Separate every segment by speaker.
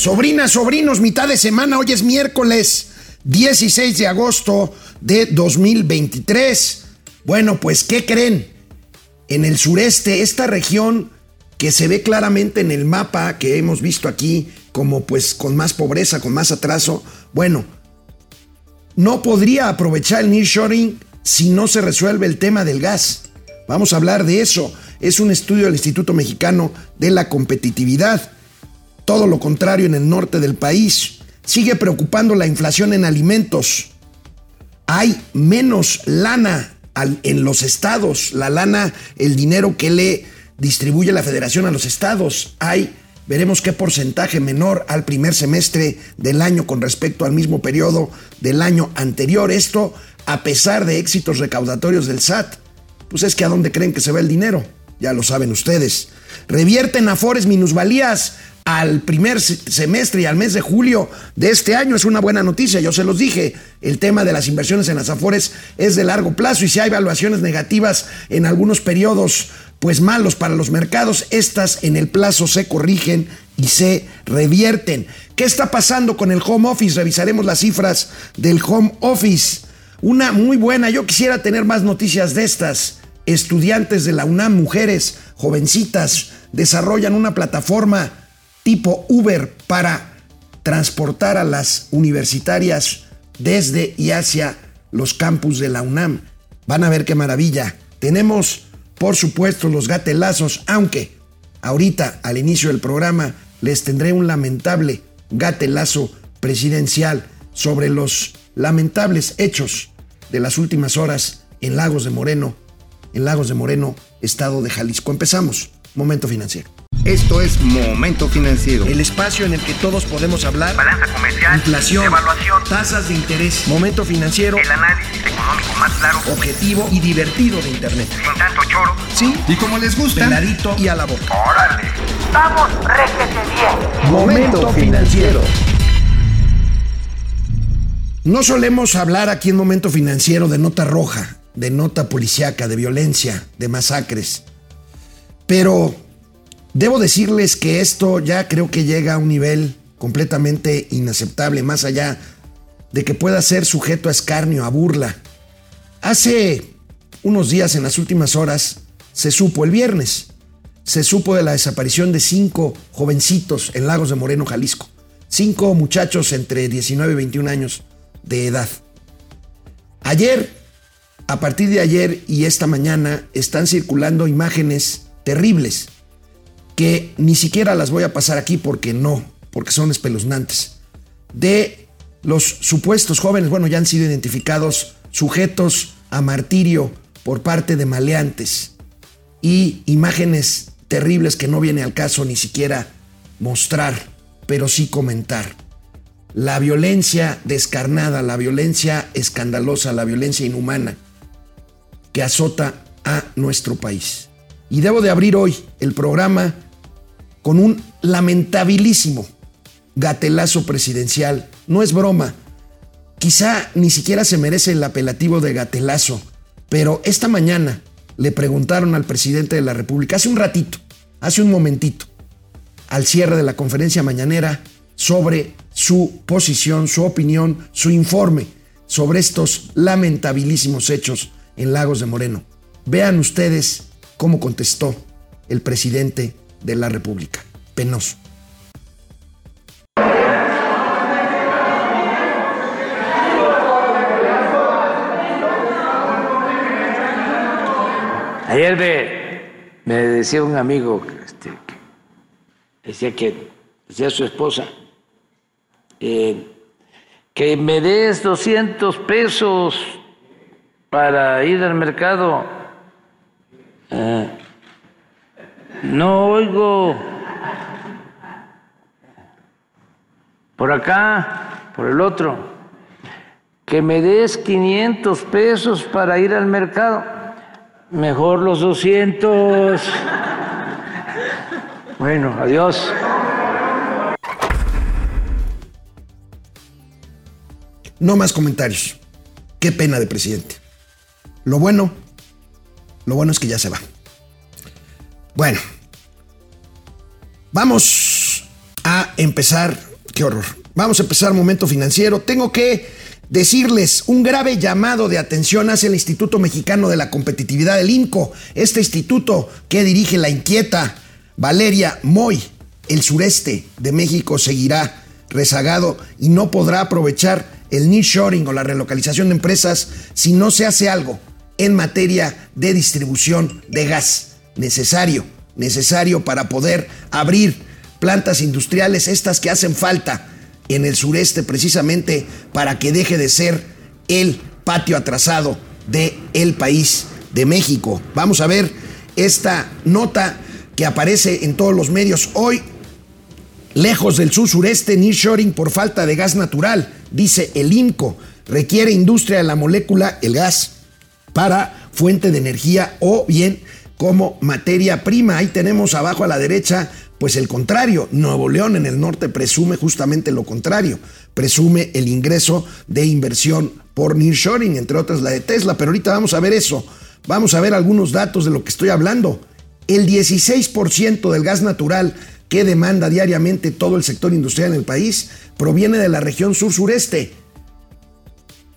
Speaker 1: Sobrinas, sobrinos, mitad de semana, hoy es miércoles 16 de agosto de 2023. Bueno, pues, ¿qué creen? En el sureste, esta región que se ve claramente en el mapa que hemos visto aquí como pues con más pobreza, con más atraso, bueno, no podría aprovechar el nearshoring si no se resuelve el tema del gas. Vamos a hablar de eso. Es un estudio del Instituto Mexicano de la Competitividad. Todo lo contrario en el norte del país. Sigue preocupando la inflación en alimentos. Hay menos lana en los estados. La lana, el dinero que le distribuye la federación a los estados. Hay, veremos qué porcentaje menor al primer semestre del año con respecto al mismo periodo del año anterior. Esto a pesar de éxitos recaudatorios del SAT. Pues es que a dónde creen que se va el dinero, ya lo saben ustedes. Revierten afores minusvalías al primer semestre y al mes de julio de este año. Es una buena noticia, yo se los dije. El tema de las inversiones en las afores es de largo plazo y si hay evaluaciones negativas en algunos periodos, pues malos para los mercados, estas en el plazo se corrigen y se revierten. ¿Qué está pasando con el home office? Revisaremos las cifras del home office. Una muy buena, yo quisiera tener más noticias de estas. Estudiantes de la UNAM, mujeres, jovencitas, desarrollan una plataforma tipo Uber para transportar a las universitarias desde y hacia los campus de la UNAM. Van a ver qué maravilla. Tenemos, por supuesto, los gatelazos, aunque ahorita al inicio del programa les tendré un lamentable gatelazo presidencial sobre los lamentables hechos de las últimas horas en Lagos de Moreno, en Lagos de Moreno, estado de Jalisco. Empezamos. Momento financiero.
Speaker 2: Esto es Momento Financiero.
Speaker 1: El espacio en el que todos podemos hablar.
Speaker 3: Balanza comercial.
Speaker 1: Inflación.
Speaker 3: Evaluación.
Speaker 1: Tasas de interés. Momento financiero.
Speaker 3: El análisis económico más claro.
Speaker 1: Objetivo y divertido de Internet.
Speaker 3: Sin tanto choro.
Speaker 1: Sí.
Speaker 2: Y como les gusta.
Speaker 1: Peladito y a la boca.
Speaker 3: Órale.
Speaker 4: Vamos, réjete bien.
Speaker 1: Momento financiero. No solemos hablar aquí en Momento Financiero de nota roja, de nota policíaca, de violencia, de masacres. Pero debo decirles que esto ya creo que llega a un nivel completamente inaceptable, más allá de que pueda ser sujeto a escarnio, a burla. Hace unos días, en las últimas horas, se supo el viernes, se supo de la desaparición de cinco jovencitos en Lagos de Moreno, Jalisco. Cinco muchachos entre 19 y 21 años de edad. Ayer, a partir de ayer y esta mañana, están circulando imágenes terribles que ni siquiera las voy a pasar aquí porque no, porque son espeluznantes, de los supuestos jóvenes, bueno, ya han sido identificados sujetos a martirio por parte de maleantes y imágenes terribles que no viene al caso ni siquiera mostrar, pero sí comentar la violencia descarnada, la violencia escandalosa, la violencia inhumana que azota a nuestro país. Y debo de abrir hoy el programa con un lamentabilísimo gatelazo presidencial. No es broma. Quizá ni siquiera se merece el apelativo de gatelazo, pero esta mañana le preguntaron al presidente de la República, hace un ratito, hace un momentito, al cierre de la conferencia mañanera, sobre su posición, su opinión, su informe sobre estos lamentabilísimos hechos en Lagos de Moreno. Vean ustedes cómo contestó el presidente de la República. Penoso.
Speaker 5: Ayer me, decía un amigo, este, decía que decía su esposa, eh, que me des 200 pesos para ir al mercado. Eh, no oigo por acá, por el otro, que me des 500 pesos para ir al mercado. Mejor los 200. Bueno, adiós.
Speaker 1: No más comentarios. Qué pena de presidente. Lo bueno, lo bueno es que ya se va. Bueno, vamos a empezar qué horror. Vamos a empezar momento financiero. Tengo que decirles un grave llamado de atención hacia el Instituto Mexicano de la Competitividad del INCO, este instituto que dirige la inquieta Valeria Moy. El sureste de México seguirá rezagado y no podrá aprovechar el nearshoring o la relocalización de empresas si no se hace algo en materia de distribución de gas necesario, necesario para poder abrir plantas industriales, estas que hacen falta en el sureste precisamente para que deje de ser el patio atrasado de país de México. Vamos a ver esta nota que aparece en todos los medios hoy. Lejos del sur sureste, nearshoring por falta de gas natural, dice el INCO. Requiere industria de la molécula, el gas, para fuente de energía o bien como materia prima. Ahí tenemos abajo a la derecha pues el contrario, Nuevo León en el norte presume justamente lo contrario, presume el ingreso de inversión por nearshoring, entre otras la de Tesla, pero ahorita vamos a ver eso, vamos a ver algunos datos de lo que estoy hablando. El 16% del gas natural que demanda diariamente todo el sector industrial en el país proviene de la región sur-sureste.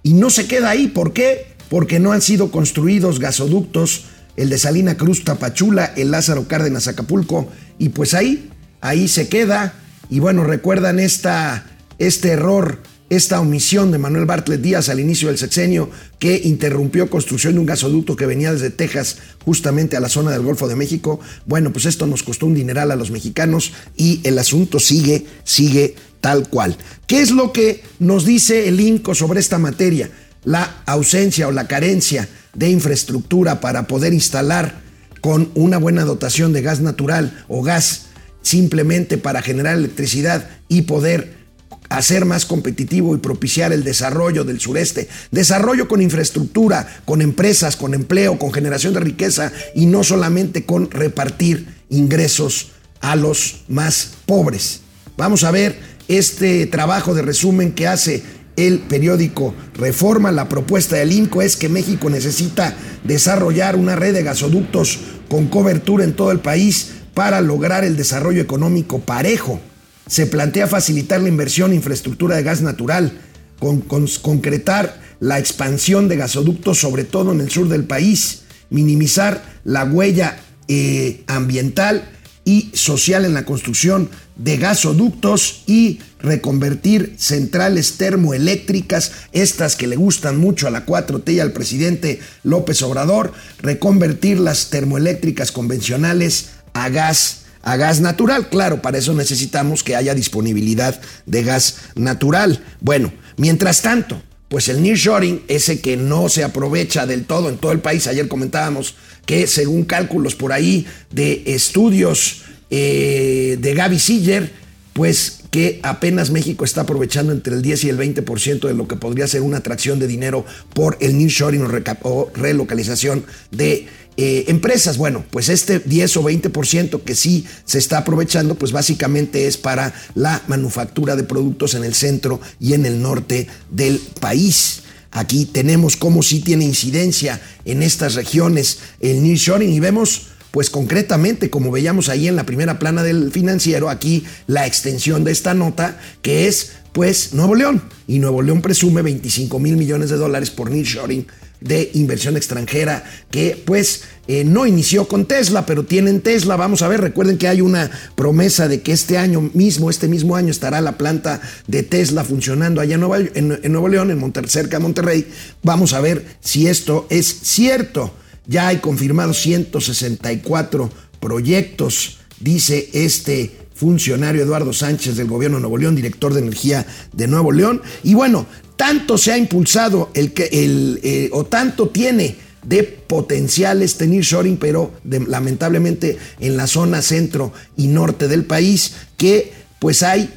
Speaker 1: Y no se queda ahí, ¿por qué? Porque no han sido construidos gasoductos el de Salina Cruz Tapachula, el Lázaro Cárdenas Acapulco, y pues ahí, ahí se queda. Y bueno, recuerdan esta, este error, esta omisión de Manuel Bartlett Díaz al inicio del sexenio que interrumpió construcción de un gasoducto que venía desde Texas justamente a la zona del Golfo de México. Bueno, pues esto nos costó un dineral a los mexicanos y el asunto sigue, sigue tal cual. ¿Qué es lo que nos dice el INCO sobre esta materia? La ausencia o la carencia de infraestructura para poder instalar con una buena dotación de gas natural o gas simplemente para generar electricidad y poder hacer más competitivo y propiciar el desarrollo del sureste. Desarrollo con infraestructura, con empresas, con empleo, con generación de riqueza y no solamente con repartir ingresos a los más pobres. Vamos a ver este trabajo de resumen que hace el periódico Reforma. La propuesta del INCO es que México necesita desarrollar una red de gasoductos con cobertura en todo el país para lograr el desarrollo económico parejo. Se plantea facilitar la inversión en infraestructura de gas natural, con, concretar la expansión de gasoductos, sobre todo en el sur del país, minimizar la huella eh, ambiental y social en la construcción de gasoductos y reconvertir centrales termoeléctricas, estas que le gustan mucho a la 4T y al presidente López Obrador, reconvertir las termoeléctricas convencionales a gas a gas natural. Claro, para eso necesitamos que haya disponibilidad de gas natural. Bueno, mientras tanto, pues el nearshoring, ese que no se aprovecha del todo en todo el país, ayer comentábamos que según cálculos por ahí de estudios eh, de Gaby Siller, pues que apenas México está aprovechando entre el 10 y el 20% de lo que podría ser una atracción de dinero por el nearshoring o, relocalización de eh, empresas. Bueno, pues este 10 o 20% que sí se está aprovechando, pues básicamente es para la manufactura de productos en el centro y en el norte del país. Aquí tenemos cómo sí tiene incidencia en estas regiones el nearshoring y vemos pues concretamente, como veíamos ahí en la primera plana del financiero, aquí la extensión de esta nota, que es pues Nuevo León. Y Nuevo León presume 25 mil millones de dólares por nearshoring de inversión extranjera que pues eh, no inició con Tesla, pero tienen Tesla. Vamos a ver, recuerden que hay una promesa de que este año mismo, este mismo año, estará la planta de Tesla funcionando allá en, Nuevo León, en cerca de Monterrey. Vamos a ver si esto es cierto. Ya hay confirmados 164 proyectos, dice este funcionario Eduardo Sánchez del gobierno de Nuevo León, director de energía de Nuevo León. Y bueno, tanto se ha impulsado el que el, eh, o tanto tiene de potenciales tener shoring, pero lamentablemente en la zona centro y norte del país, que pues hay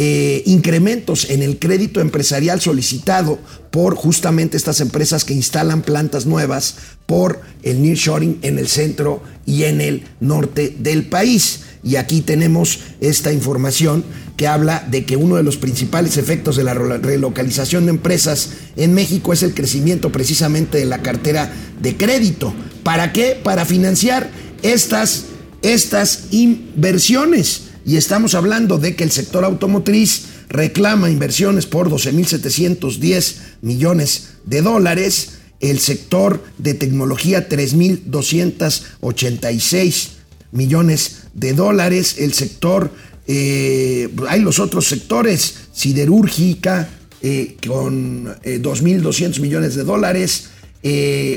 Speaker 1: eh, incrementos en el crédito empresarial solicitado por justamente estas empresas que instalan plantas nuevas por el nearshoring en el centro y en el norte del país. Y aquí tenemos esta información que habla de que uno de los principales efectos de la relocalización de empresas en México es el crecimiento precisamente de la cartera de crédito. ¿Para qué? Para financiar estas, estas inversiones. Y estamos hablando de que el sector automotriz reclama inversiones por 12.710 millones de dólares. El sector de tecnología 3.286 millones de dólares. El sector, eh, hay los otros sectores, siderúrgica eh, con 2.200 millones de dólares.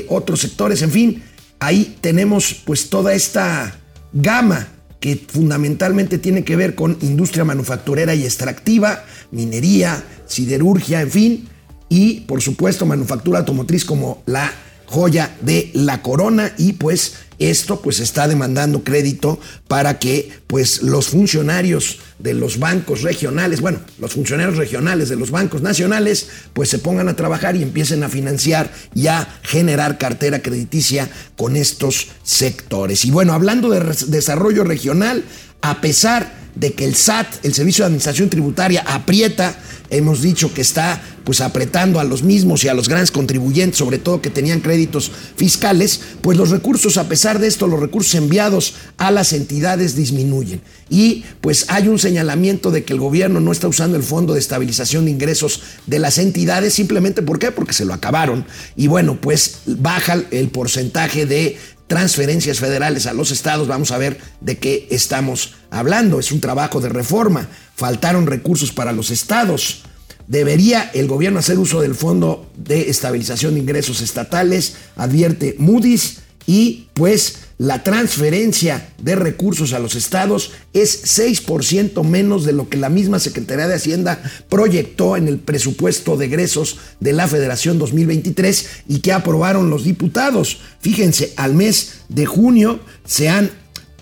Speaker 1: otros sectores, en fin, ahí tenemos pues toda esta gama que fundamentalmente tiene que ver con industria manufacturera y extractiva, minería, siderurgia, en fin, y por supuesto manufactura automotriz como la joya de la corona y pues esto pues está demandando crédito para que pues los funcionarios de los bancos regionales, bueno, los funcionarios regionales de los bancos nacionales pues se pongan a trabajar y empiecen a financiar y a generar cartera crediticia con estos sectores. Y bueno, hablando de desarrollo regional, a pesar de que el SAT, el Servicio de Administración Tributaria, aprieta, hemos dicho que está pues apretando a los mismos y a los grandes contribuyentes, sobre todo que tenían créditos fiscales, pues los recursos, a pesar de esto, los recursos enviados a las entidades disminuyen. Y pues hay un señalamiento de que el gobierno no está usando el Fondo de Estabilización de Ingresos de las entidades, simplemente ¿por? Porque se lo acabaron. Y bueno, pues baja el porcentaje de transferencias federales a los estados, vamos a ver de qué estamos hablando. Es un trabajo de reforma. Faltaron recursos para los estados. ¿Debería el gobierno hacer uso del Fondo de Estabilización de Ingresos Estatales? Advierte Moody's. Y pues la transferencia de recursos a los estados es 6% menos de lo que la misma Secretaría de Hacienda proyectó en el presupuesto de egresos de la Federación 2023 y que aprobaron los diputados. Fíjense, al mes de junio se han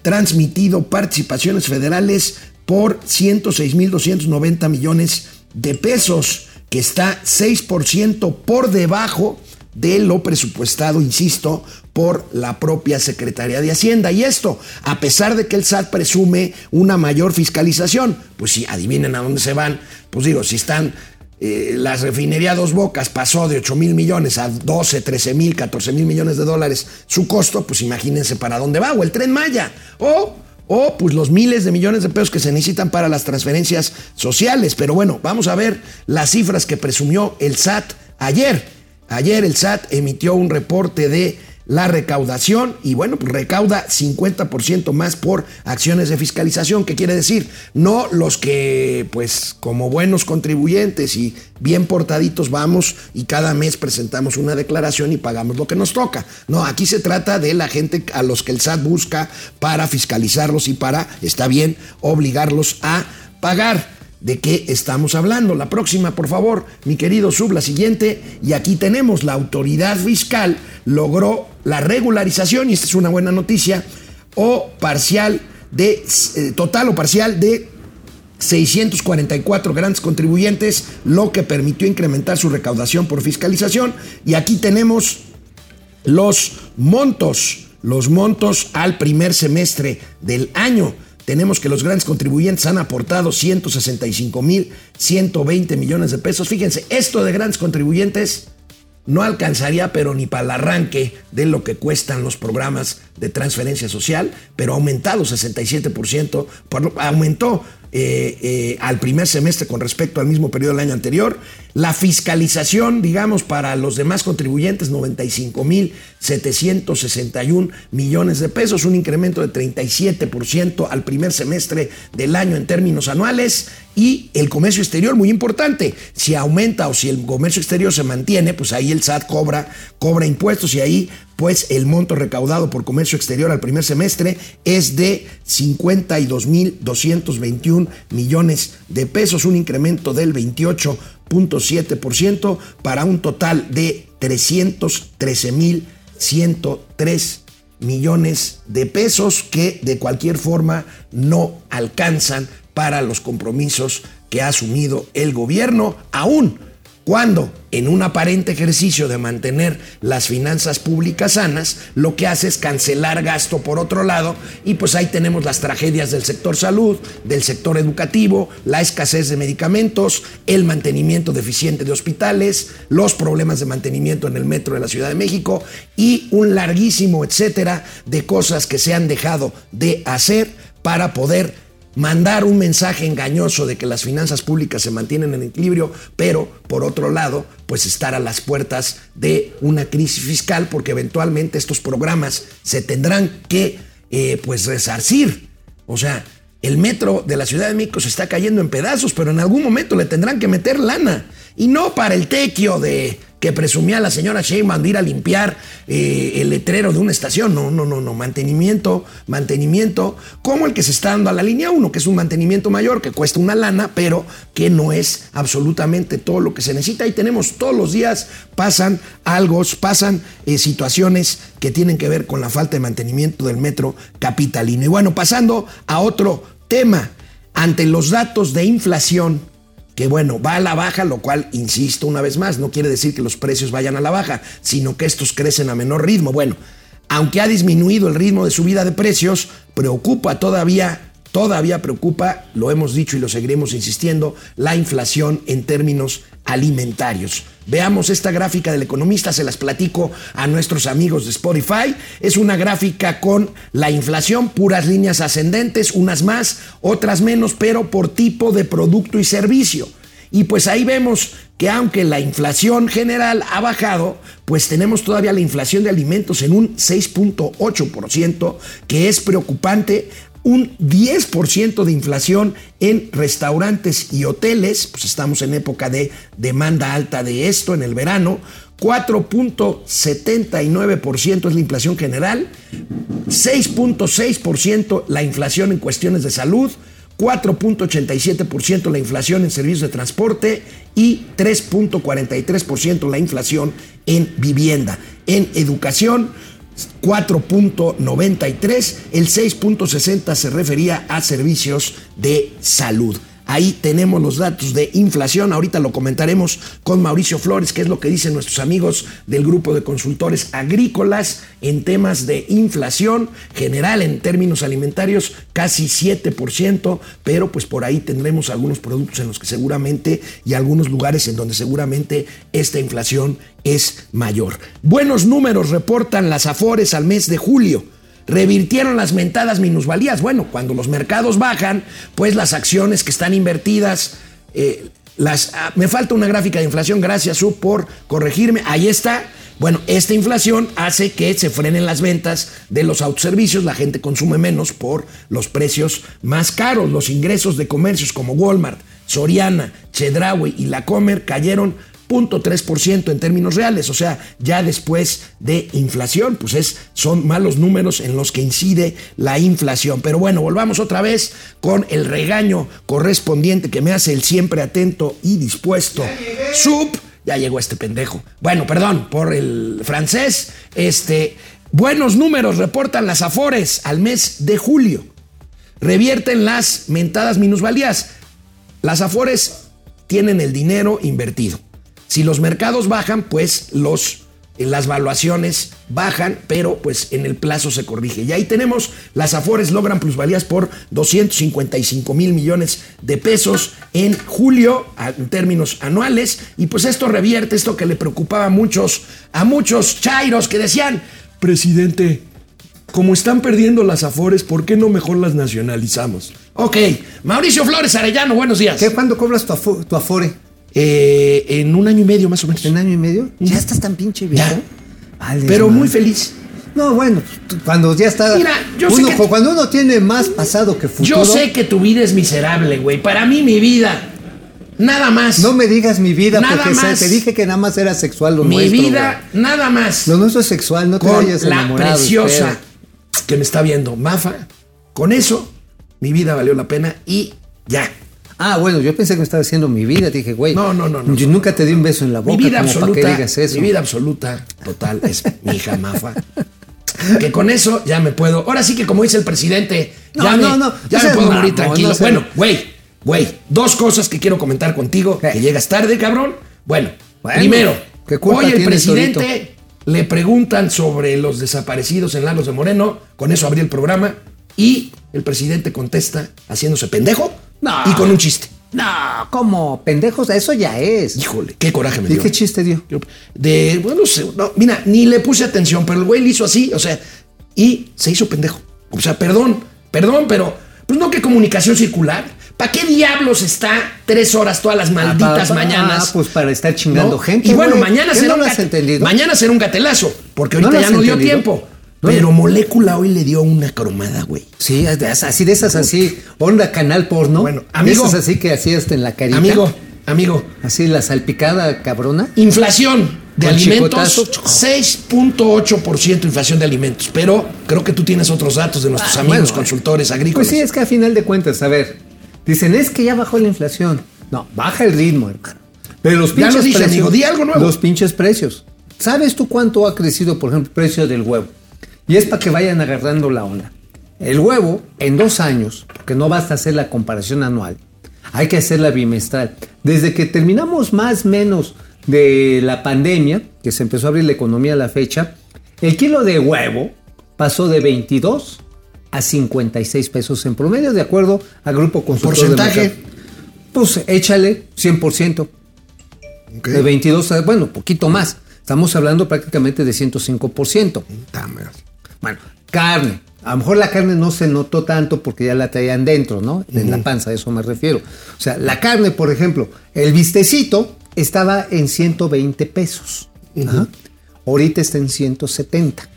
Speaker 1: transmitido participaciones federales por 106.290 millones de pesos, que está 6% por debajo de lo presupuestado, insisto, por la propia Secretaría de Hacienda. Y esto, a pesar de que el SAT presume una mayor fiscalización, pues si adivinen a dónde se van, pues digo, si están eh, la refinería Dos Bocas pasó de 8 mil millones a 12, 13 mil, 14 mil millones de dólares su costo, pues imagínense para dónde va, o el tren Maya, o, o pues los miles de millones de pesos que se necesitan para las transferencias sociales. Pero bueno, vamos a ver las cifras que presumió el SAT ayer. Ayer el SAT emitió un reporte de la recaudación y bueno, pues recauda 50% más por acciones de fiscalización, ¿qué quiere decir? No los que pues como buenos contribuyentes y bien portaditos vamos y cada mes presentamos una declaración y pagamos lo que nos toca. No, aquí se trata de la gente a los que el SAT busca para fiscalizarlos y para, está bien, obligarlos a pagar de qué estamos hablando. La próxima, por favor, mi querido Sub, la siguiente. Y aquí tenemos, la autoridad fiscal logró la regularización, y esta es una buena noticia, o parcial de, eh, total o parcial de 644 grandes contribuyentes, lo que permitió incrementar su recaudación por fiscalización. Y aquí tenemos los montos, los montos al primer semestre del año tenemos que los grandes contribuyentes han aportado 165 mil 120 millones de pesos. Fíjense, esto de grandes contribuyentes no alcanzaría, pero ni para el arranque de lo que cuestan los programas de transferencia social, pero ha aumentado 67%, aumentó eh, eh, al primer semestre con respecto al mismo periodo del año anterior. La fiscalización, digamos, para los demás contribuyentes, 95.761 millones de pesos, un incremento de 37% al primer semestre del año en términos anuales. Y el comercio exterior, muy importante, si aumenta o si el comercio exterior se mantiene, pues ahí el SAT cobra, cobra impuestos y ahí pues el monto recaudado por comercio exterior al primer semestre es de 52.221 millones de pesos, un incremento del 28.7% para un total de 313.103 millones de pesos que de cualquier forma no alcanzan para los compromisos que ha asumido el gobierno, aún cuando en un aparente ejercicio de mantener las finanzas públicas sanas, lo que hace es cancelar gasto por otro lado y pues ahí tenemos las tragedias del sector salud, del sector educativo, la escasez de medicamentos, el mantenimiento deficiente de hospitales, los problemas de mantenimiento en el metro de la Ciudad de México y un larguísimo etcétera de cosas que se han dejado de hacer para poder mandar un mensaje engañoso de que las finanzas públicas se mantienen en equilibrio, pero por otro lado, pues estar a las puertas de una crisis fiscal, porque eventualmente estos programas se tendrán que eh, pues resarcir. O sea, el metro de la Ciudad de México se está cayendo en pedazos, pero en algún momento le tendrán que meter lana. Y no para el tequio de que presumía la señora Sheinbaum de ir a limpiar eh, el letrero de una estación. No, no, no, no. Mantenimiento, mantenimiento, como el que se está dando a la línea 1, que es un mantenimiento mayor, que cuesta una lana, pero que no es absolutamente todo lo que se necesita. Y tenemos todos los días, pasan algo, pasan eh, situaciones que tienen que ver con la falta de mantenimiento del metro capitalino. Y bueno, pasando a otro tema, ante los datos de inflación que bueno, va a la baja, lo cual, insisto una vez más, no quiere decir que los precios vayan a la baja, sino que estos crecen a menor ritmo. Bueno, aunque ha disminuido el ritmo de subida de precios, preocupa todavía Todavía preocupa, lo hemos dicho y lo seguiremos insistiendo, la inflación en términos alimentarios. Veamos esta gráfica del economista, se las platico a nuestros amigos de Spotify. Es una gráfica con la inflación, puras líneas ascendentes, unas más, otras menos, pero por tipo de producto y servicio. Y pues ahí vemos que aunque la inflación general ha bajado, pues tenemos todavía la inflación de alimentos en un 6.8%, que es preocupante un 10% de inflación en restaurantes y hoteles, pues estamos en época de demanda alta de esto en el verano, 4.79% es la inflación general, 6.6% la inflación en cuestiones de salud, 4.87% la inflación en servicios de transporte. Y 3.43% la inflación en vivienda. En educación, 4.93, el 6.60 se refería a servicios de salud. Ahí tenemos los datos de inflación. Ahorita lo comentaremos con Mauricio Flores, que es lo que dicen nuestros amigos del grupo de consultores agrícolas en temas de inflación general en términos alimentarios, casi 7%, pero pues por ahí tendremos algunos productos en los que seguramente y algunos lugares en donde seguramente esta inflación es mayor. Buenos números reportan las Afores al mes de julio revirtieron las mentadas minusvalías. Bueno, cuando los mercados bajan, pues las acciones que están invertidas, eh, las, ah, me falta una gráfica de inflación, gracias Su por corregirme, ahí está. Bueno, esta inflación hace que se frenen las ventas de los autoservicios, la gente consume menos por los precios más caros. Los ingresos de comercios como Walmart, Soriana, Chedraui y La Comer cayeron 0.3% en términos reales, o sea, ya después de inflación, pues es, son malos números en los que incide la inflación. Pero bueno, volvamos otra vez con el regaño correspondiente que me hace el siempre atento y dispuesto Sub. Ya llegó este pendejo. Bueno, perdón por el francés. Este, buenos números reportan las Afores al mes de julio. Revierten las mentadas minusvalías. Las Afores tienen el dinero invertido. Si los mercados bajan, pues los, eh, las valuaciones bajan, pero pues en el plazo se corrige. Y ahí tenemos, las Afores logran plusvalías por 255 mil millones de pesos en julio, en términos anuales, y pues esto revierte esto que le preocupaba a muchos, a muchos chairos que decían, presidente, como están perdiendo las Afores, ¿por qué no mejor las nacionalizamos? Ok, Mauricio Flores Arellano, buenos días.
Speaker 2: ¿Qué, ¿Cuándo cobras tu, tu Afore?
Speaker 1: Eh, en un año y medio más o menos.
Speaker 2: ¿En un año y medio? ¿Ya estás tan pinche viejo?
Speaker 1: Vale, Pero muy feliz.
Speaker 2: No, bueno, cuando ya está. Mira, yo sé que cuando uno tiene más pasado que futuro.
Speaker 1: Yo sé que tu vida es miserable, güey. Para mí, mi vida. Nada más.
Speaker 2: No me digas mi vida, porque te dije que nada más era sexual lo
Speaker 1: mi nuestro. Mi vida, nada más.
Speaker 2: Lo nuestro es sexual, no te
Speaker 1: con
Speaker 2: vayas
Speaker 1: La preciosa que me está viendo, Mafa. Con eso, mi vida valió la pena y ya.
Speaker 2: Ah, bueno, yo pensé que me estaba haciendo mi vida. dije, güey.
Speaker 1: No, no, no,
Speaker 2: Yo nunca te di un beso en la boca.
Speaker 1: Mi vida absoluta. Mi vida absoluta, total, es mi hija Mafa. que con eso ya me puedo. Ahora sí que, como dice el presidente, ya no, me, no, ya me puedo morir tranquilo. bueno, güey, güey, dos cosas que quiero comentar contigo. Que llegas tarde, cabrón. Bueno, primero, hoy el presidente le preguntan sobre los desaparecidos en Lagos de Moreno. Con eso abrí el programa. Y el presidente contesta haciéndose pendejo y con un chiste.
Speaker 2: No, como pendejos, eso ya es.
Speaker 1: Híjole, qué coraje me dio.
Speaker 2: ¿Y qué chiste dio?
Speaker 1: De, bueno, no, mira, ni le puse atención, pero el güey le hizo así, o sea, y se hizo pendejo. O sea, perdón, perdón, pero Pues no que comunicación circular. ¿Para qué diablos está tres horas todas las malditas
Speaker 2: Ah,
Speaker 1: mañanas?
Speaker 2: Ah, pues para estar chingando
Speaker 1: ¿no?
Speaker 2: gente.
Speaker 1: Y bueno,
Speaker 2: güey.
Speaker 1: mañana
Speaker 2: ¿Qué
Speaker 1: será,
Speaker 2: no
Speaker 1: un
Speaker 2: lo has
Speaker 1: gate-
Speaker 2: entendido?
Speaker 1: mañana será un gatelazo, porque
Speaker 2: ¿No
Speaker 1: ahorita ya no dio
Speaker 2: entendido?
Speaker 1: tiempo. Pero Molécula hoy le dio una cromada, güey.
Speaker 2: Sí, así de esas así, onda canal porno.
Speaker 1: Bueno,
Speaker 2: De
Speaker 1: amigo.
Speaker 2: esas así que así hasta en la carita.
Speaker 1: Amigo, amigo,
Speaker 2: Así la salpicada cabrona.
Speaker 1: inflación de alimentos,
Speaker 2: chicotazo.
Speaker 1: 6.8% inflación de alimentos. Pero creo que tú tienes otros datos de nuestros
Speaker 2: Ah,
Speaker 1: amigos
Speaker 2: bueno.
Speaker 1: consultores agrícolas.
Speaker 2: Pues sí, es que a final de cuentas, a ver, dicen, es que ya bajó la inflación. No, baja el ritmo, hermano. Pero los
Speaker 1: Ya
Speaker 2: pinches
Speaker 1: lo dije,
Speaker 2: precios.
Speaker 1: amigo, di algo nuevo.
Speaker 2: Los pinches precios. ¿Sabes tú cuánto ha crecido, por ejemplo, el precio del huevo? Y es para que vayan agarrando la onda. El huevo, en dos años, porque no basta hacer la comparación anual, hay que hacerla bimestral. Desde que terminamos más o menos de la pandemia, que se empezó a abrir la economía a la fecha, el kilo de huevo pasó de 22 a 56 pesos en promedio, de acuerdo al grupo consultor de
Speaker 1: ¿Porcentaje?
Speaker 2: mercado. Pues échale 100%.
Speaker 1: Ok.
Speaker 2: De 22 a, bueno, poquito más. Estamos hablando prácticamente de 105%.
Speaker 1: Dame.
Speaker 2: Bueno, carne. A lo mejor la carne no se notó tanto porque ya la traían dentro, ¿no? En la panza, a eso me refiero. O sea, la carne, por ejemplo, el bistecito estaba en 120 pesos. Ajá. Ahorita está en 170.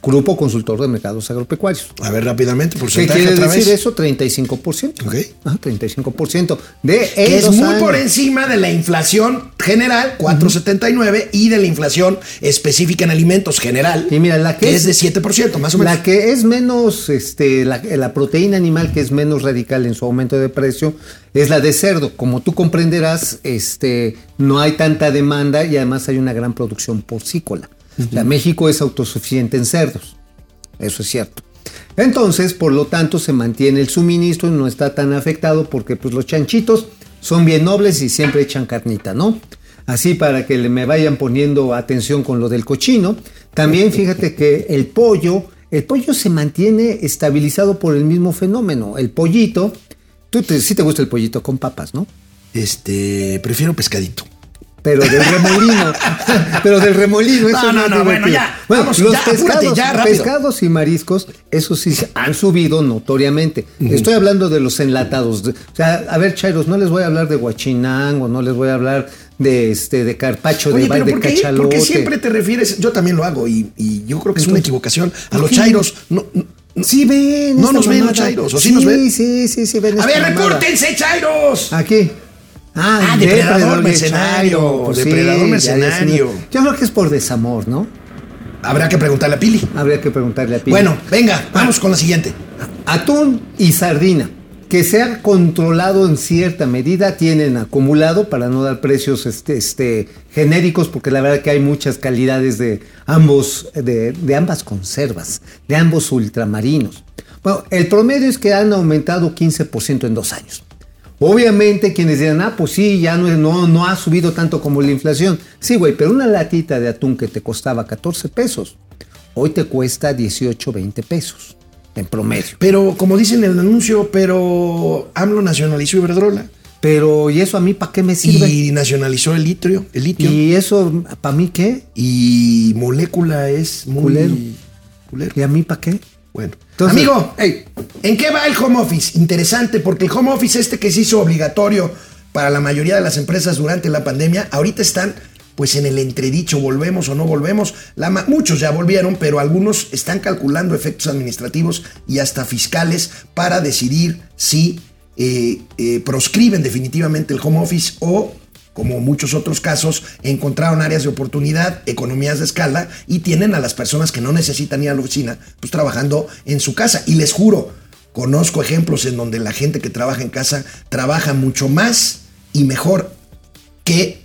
Speaker 2: Grupo Consultor de Mercados Agropecuarios.
Speaker 1: A ver rápidamente,
Speaker 2: ¿Qué
Speaker 1: porcentaje
Speaker 2: quiere
Speaker 1: otra
Speaker 2: decir
Speaker 1: vez.
Speaker 2: eso? 35%.
Speaker 1: Ok.
Speaker 2: Ajá, 35% de
Speaker 1: Que es muy
Speaker 2: años.
Speaker 1: por encima de la inflación general, 4.79, y de la inflación específica en alimentos general,
Speaker 2: Y mira, la que
Speaker 1: es,
Speaker 2: es-
Speaker 1: de 7%, más o menos.
Speaker 2: La que es menos, este, la, la proteína animal que es menos radical en su aumento de precio es la de cerdo. Como tú comprenderás, este, no hay tanta demanda y además hay una gran producción porcícola. Sea, México es autosuficiente en cerdos. Eso es cierto. Entonces, por lo tanto, se mantiene el suministro y no está tan afectado porque pues, los chanchitos son bien nobles y siempre echan carnita, ¿no? Así para que me vayan poniendo atención con lo del cochino. También fíjate que el pollo, el pollo se mantiene estabilizado por el mismo fenómeno. El pollito, tú te, sí te gusta el pollito con papas, ¿no?
Speaker 1: Este, prefiero pescadito.
Speaker 2: Pero del remolino. pero del remolino. eso
Speaker 1: No, no,
Speaker 2: más
Speaker 1: no, bueno, ya,
Speaker 2: Bueno,
Speaker 1: vamos,
Speaker 2: los
Speaker 1: ya, apúrate,
Speaker 2: pescados,
Speaker 1: ya, rápido.
Speaker 2: pescados y mariscos, eso sí han subido notoriamente. Estoy hablando de los enlatados. o sea, a ver, Chairos, no les voy a hablar de guachinango, no les voy a hablar de este de carpacho
Speaker 1: Oye,
Speaker 2: de,
Speaker 1: pero
Speaker 2: de
Speaker 1: ¿por qué,
Speaker 2: cachalote.
Speaker 1: por qué siempre te refieres? Yo también lo hago y, y yo creo que es una equivocación. A
Speaker 2: ¿por
Speaker 1: los chairos. No, no-
Speaker 2: Sí ven.
Speaker 1: No nos ven los chairos, ¿o sí nos ven?
Speaker 2: Sí, sí, sí ven
Speaker 1: A ver,
Speaker 2: mamada.
Speaker 1: repórtense, chairos.
Speaker 2: Aquí.
Speaker 1: Ah, depredador
Speaker 2: de
Speaker 1: mercenario,
Speaker 2: pues
Speaker 1: depredador mercenario.
Speaker 2: Yo creo que es por desamor, ¿no?
Speaker 1: Habrá que preguntarle a Pili.
Speaker 2: Habría que preguntarle a Pili.
Speaker 1: Bueno, venga, vamos con la siguiente.
Speaker 2: Atún y sardina, que se han controlado en cierta medida, tienen acumulado para no dar precios este, este, genéricos, porque la verdad que hay muchas calidades de ambos, de, de ambas conservas, de ambos ultramarinos. Bueno, el promedio es que han aumentado 15% en dos años. Obviamente quienes dirán, ah, pues sí, ya no, no, no ha subido tanto como la inflación. Sí, güey, pero una latita de atún que te costaba 14 pesos, hoy te cuesta 18, 20 pesos en promedio.
Speaker 1: Pero, como dice en el anuncio, pero AMLO nacionalizó Iberdrola.
Speaker 2: Pero, ¿y eso a mí para qué me sirve?
Speaker 1: Y nacionalizó el litio, el litio.
Speaker 2: ¿Y eso para mí qué?
Speaker 1: Y molécula es muy
Speaker 2: Culero.
Speaker 1: culero.
Speaker 2: ¿Y a mí para qué?
Speaker 1: Bueno.
Speaker 2: Entonces-
Speaker 1: Amigo,
Speaker 2: Ey.
Speaker 1: ¿en qué va el home office? Interesante, porque el home office este que se hizo obligatorio para la mayoría de las empresas durante la pandemia, ahorita están pues en el entredicho, volvemos o no volvemos. La muchos ya volvieron, pero algunos están calculando efectos administrativos y hasta fiscales para decidir si eh, eh, proscriben definitivamente el home office o como muchos otros casos, encontraron áreas de oportunidad, economías de escala y tienen a las personas que no necesitan ir a la oficina, pues trabajando en su casa. Y les juro, conozco ejemplos en donde la gente que trabaja en casa trabaja mucho más y mejor que